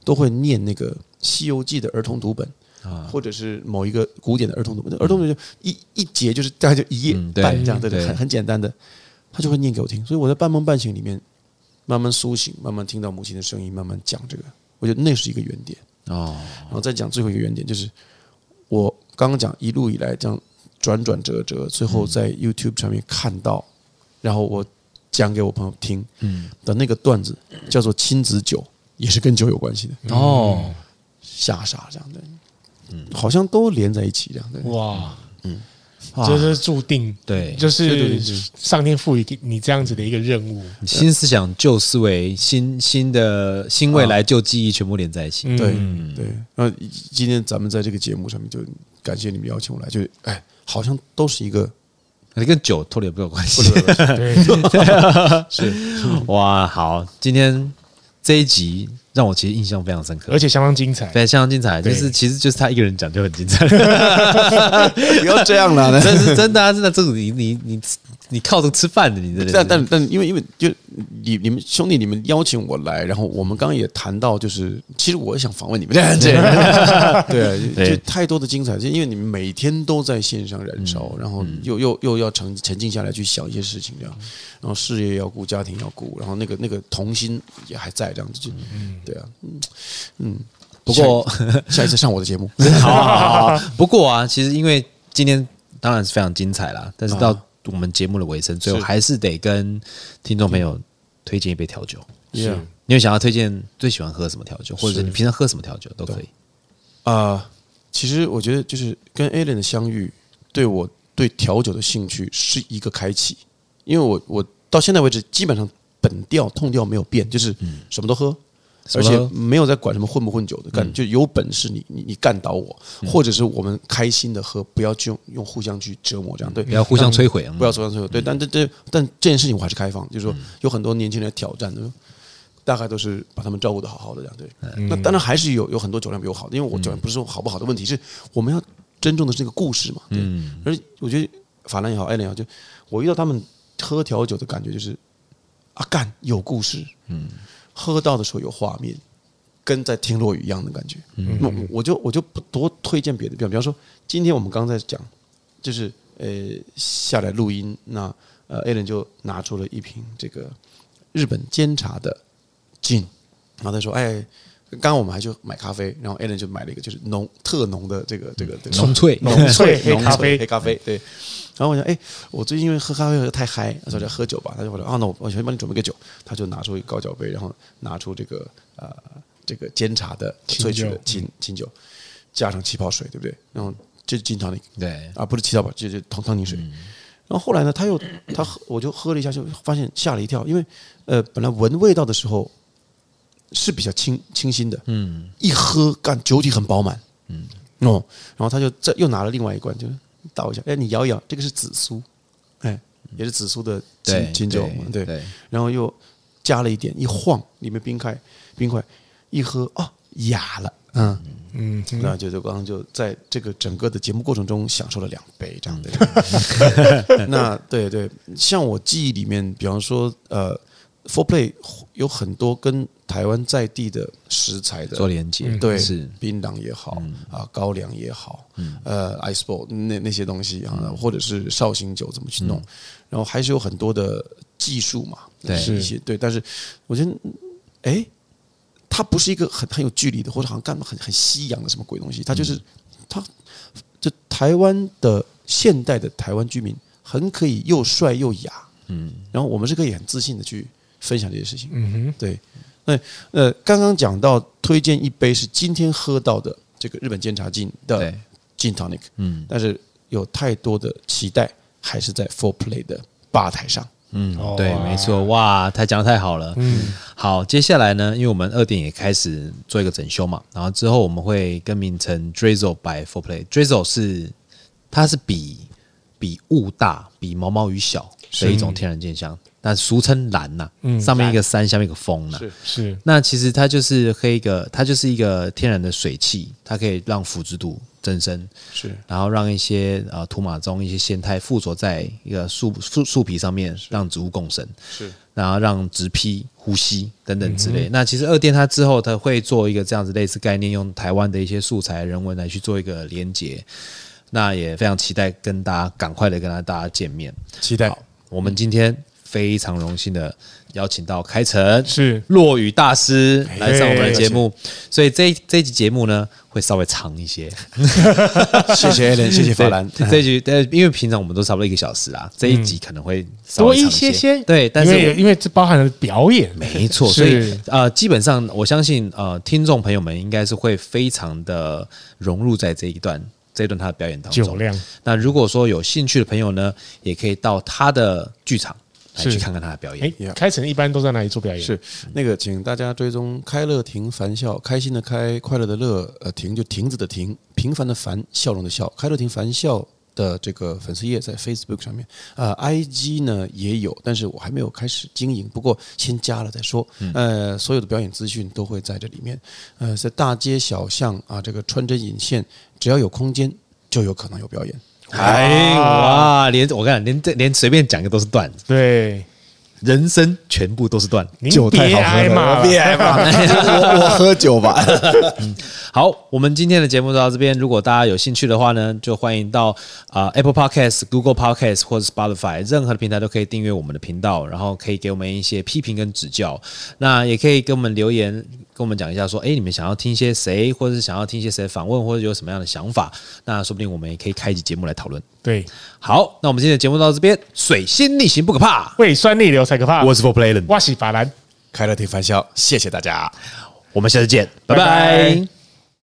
S3: 都会念那个《西游记》的儿童读本啊，或者是某一个古典的儿童读本。儿童读本就一一节就是大概就一页半这样，对对，很很简单的，她就会念给我听。所以我在半梦半醒里面慢慢苏醒，慢慢听到母亲的声音，慢慢讲这个，我觉得那是一个原点哦。然后再讲最后一个原点，就是我刚刚讲一路以来这样转转折折，最后在 YouTube 上面看到，然后我。讲给我朋友听，嗯，的那个段子叫做亲子酒，也是跟酒有关系的。哦，吓傻这样的，嗯，好像都连在一起这样的，
S2: 哇，嗯，这是注定，对，就是上天赋予你这样子的一个任务，
S1: 新思想、旧思维、新新的新未来、旧记忆，全部连在一起，
S3: 对对。那今天咱们在这个节目上面，就感谢你们邀请我来，就哎，好像都是一个。
S1: 你跟酒脱离也没有关系，对，是哇，好，今天这一集让我其实印象非常深刻，
S2: 而且相当精彩，
S1: 对，相当精彩，就是其实就是他一个人讲就很精彩，
S3: 不要这样了，
S1: 但是真的啊，真的，这种你你你。你靠着吃饭的，你这
S3: 但但但因为因为就你你们兄弟你们邀请我来，然后我们刚刚也谈到，就是其实我也想访问你们。这样子，对，就太多的精彩，就因为你们每天都在线上燃烧，然后又又又要沉沉静下来去想一些事情这样，然后事业要顾，家庭要顾，然后那个那个童心也还在这样子，就对啊，嗯嗯，
S1: 不过
S3: 下一次上我的节目，
S1: 好 好好，不过啊，其实因为今天当然是非常精彩啦，但是到。我们节目的尾声，最后还是得跟听众朋友推荐一杯调酒。是，你有想要推荐最喜欢喝什么调酒，或者你平常喝什么调酒都可以。
S3: 啊，其实我觉得就是跟 Alan 的相遇，对我对调酒的兴趣是一个开启。因为我我到现在为止基本上本调痛调没有变，就是什么都喝。而且没有在管什么混不混酒的，干就有本事你你你干倒我，或者是我们开心的喝，不要去用互相去折磨这样，对，
S1: 不要互相摧毁，
S3: 不要互相摧毁，对，但这这但这件事情我还是开放，就是说有很多年轻人来挑战的，大概都是把他们照顾的好好的这样，对，那当然还是有有很多酒量比我好的，因为我酒量不是说好不好的问题，是我们要尊重的是那个故事嘛，对，而我觉得法兰也好，艾伦也好，就我遇到他们喝调酒的感觉就是啊干有故事，嗯。喝到的时候有画面，跟在听落雨一样的感觉。那我就我就不多推荐别的，比方比方说，今天我们刚在讲，就是呃下来录音，那呃 Alan 就拿出了一瓶这个日本煎茶的 Gin，然后他说：“哎，刚刚我们还去买咖啡，然后 Alan 就买了一个就是浓特浓的这个这个
S1: 浓萃
S2: 浓萃黑咖啡
S3: 黑咖啡。”对。然后我想，哎，我最近因为喝咖啡喝得太嗨，他说来喝酒吧。他就说，啊，那我我先帮你准备个酒。他就拿出一个高脚杯，然后拿出这个呃这个煎茶的萃取的清清酒，加上气泡水，对不对？然后就是金汤力，对啊，不是气泡吧，就是汤汤宁水。然后后来呢，他又他喝，我就喝了一下，就发现吓了一跳，因为呃本来闻味道的时候是比较清清新的，嗯，一喝干酒体很饱满，嗯。哦，然后他就再又拿了另外一罐，就。倒一下，哎，你摇一摇，这个是紫苏，哎，也是紫苏的金金酒嘛，对，然后又加了一点，一晃里面冰块，冰块一喝，哦，哑了，嗯。嗯，那就就刚刚就在这个整个的节目过程中享受了两杯这样的，那对对，像我记忆里面，比方说，呃 Four Play 有很多跟台湾在地的食材的
S1: 做连接，
S3: 对，
S1: 是。
S3: 槟榔也好啊，高粱也好，呃，Ice Ball 那那些东西啊，或者是绍兴酒怎么去弄，然后还是有很多的技术嘛，
S1: 对，
S3: 一些对，但是我觉得，哎，它不是一个很很有距离的，或者好像干很很西洋的什么鬼东西，它就是它，就台湾的现代的台湾居民很可以又帅又雅，嗯，然后我们是可以很自信的去。分享这些事情，嗯哼，对，那呃，刚刚讲到推荐一杯是今天喝到的这个日本煎茶劲的 Gin Tonic，嗯，但是有太多的期待还是在 Four Play 的吧台上，
S1: 嗯，对，没错，哇，他讲的太好了，嗯，好，接下来呢，因为我们二店也开始做一个整修嘛，然后之后我们会更名成 Drizzle by Four Play，Drizzle 是它是比比雾大，比毛毛雨小的一种天然健香。那俗称蓝呐、啊，嗯、上面一个山，下面一个峰呐，是是。那其实它就是黑一个，它就是一个天然的水汽，它可以让腐殖度增生，是。然后让一些呃土马中一些仙胎附着在一个树树树皮上面，让植物共生，是。然后让植批呼吸等等之类。嗯、那其实二店它之后它会做一个这样子类似概念，用台湾的一些素材人文来去做一个连接。那也非常期待跟大家赶快的跟大家见面，
S2: 期待。
S1: 我们今天。非常荣幸的邀请到开城是落雨大师来上我们的节目，所以这这一集节目呢会稍微长一些。
S3: 谢谢 Allen，谢谢法兰。
S1: 这一集呃，因为平常我们都差不多一个小时啊，这一集可能会稍微长
S2: 一些些。
S1: 对，但是
S2: 因为这包含了表演，
S1: 没错，所以呃，基本上我相信呃，听众朋友们应该是会非常的融入在这一段这一段他的表演当中。那如果说有兴趣的朋友呢，也可以到他的剧场。是去看看他的表演。
S2: 哎，开城一般都在哪里做表演？
S3: 是那个，请大家追踪开乐亭凡笑，开心的开，快乐的乐，呃，亭就亭子的亭，平凡的凡，笑容的笑。开乐亭凡笑的这个粉丝页在 Facebook 上面，呃，IG 呢也有，但是我还没有开始经营，不过先加了再说。呃，所有的表演资讯都会在这里面。呃，在大街小巷啊，这个穿针引线，只要有空间，就有可能有表演。
S1: 哎哇！连我跟你讲，连这连随便讲个都是段子。
S2: 对，
S1: 人生全部都是段子。
S2: 酒太好喝了，
S3: 别挨骂，我 我喝酒吧。
S1: 嗯，好，我们今天的节目就到这边。如果大家有兴趣的话呢，就欢迎到啊、呃、Apple Podcast、Google Podcast 或者 Spotify 任何的平台都可以订阅我们的频道，然后可以给我们一些批评跟指教。那也可以给我们留言。跟我们讲一下，说，哎，你们想要听一些谁，或者是想要听一些谁访问，或者有什么样的想法？那说不定我们也可以开一集节目来讨论。
S2: 对，
S1: 好，那我们今天的节目到这边，水星逆行不可怕，
S2: 胃酸逆流才可怕。
S1: 我是 For Play Allen，
S2: 我是法兰，
S3: 开乐亭凡笑，谢谢大家，
S1: 我们下次见，拜拜。拜拜。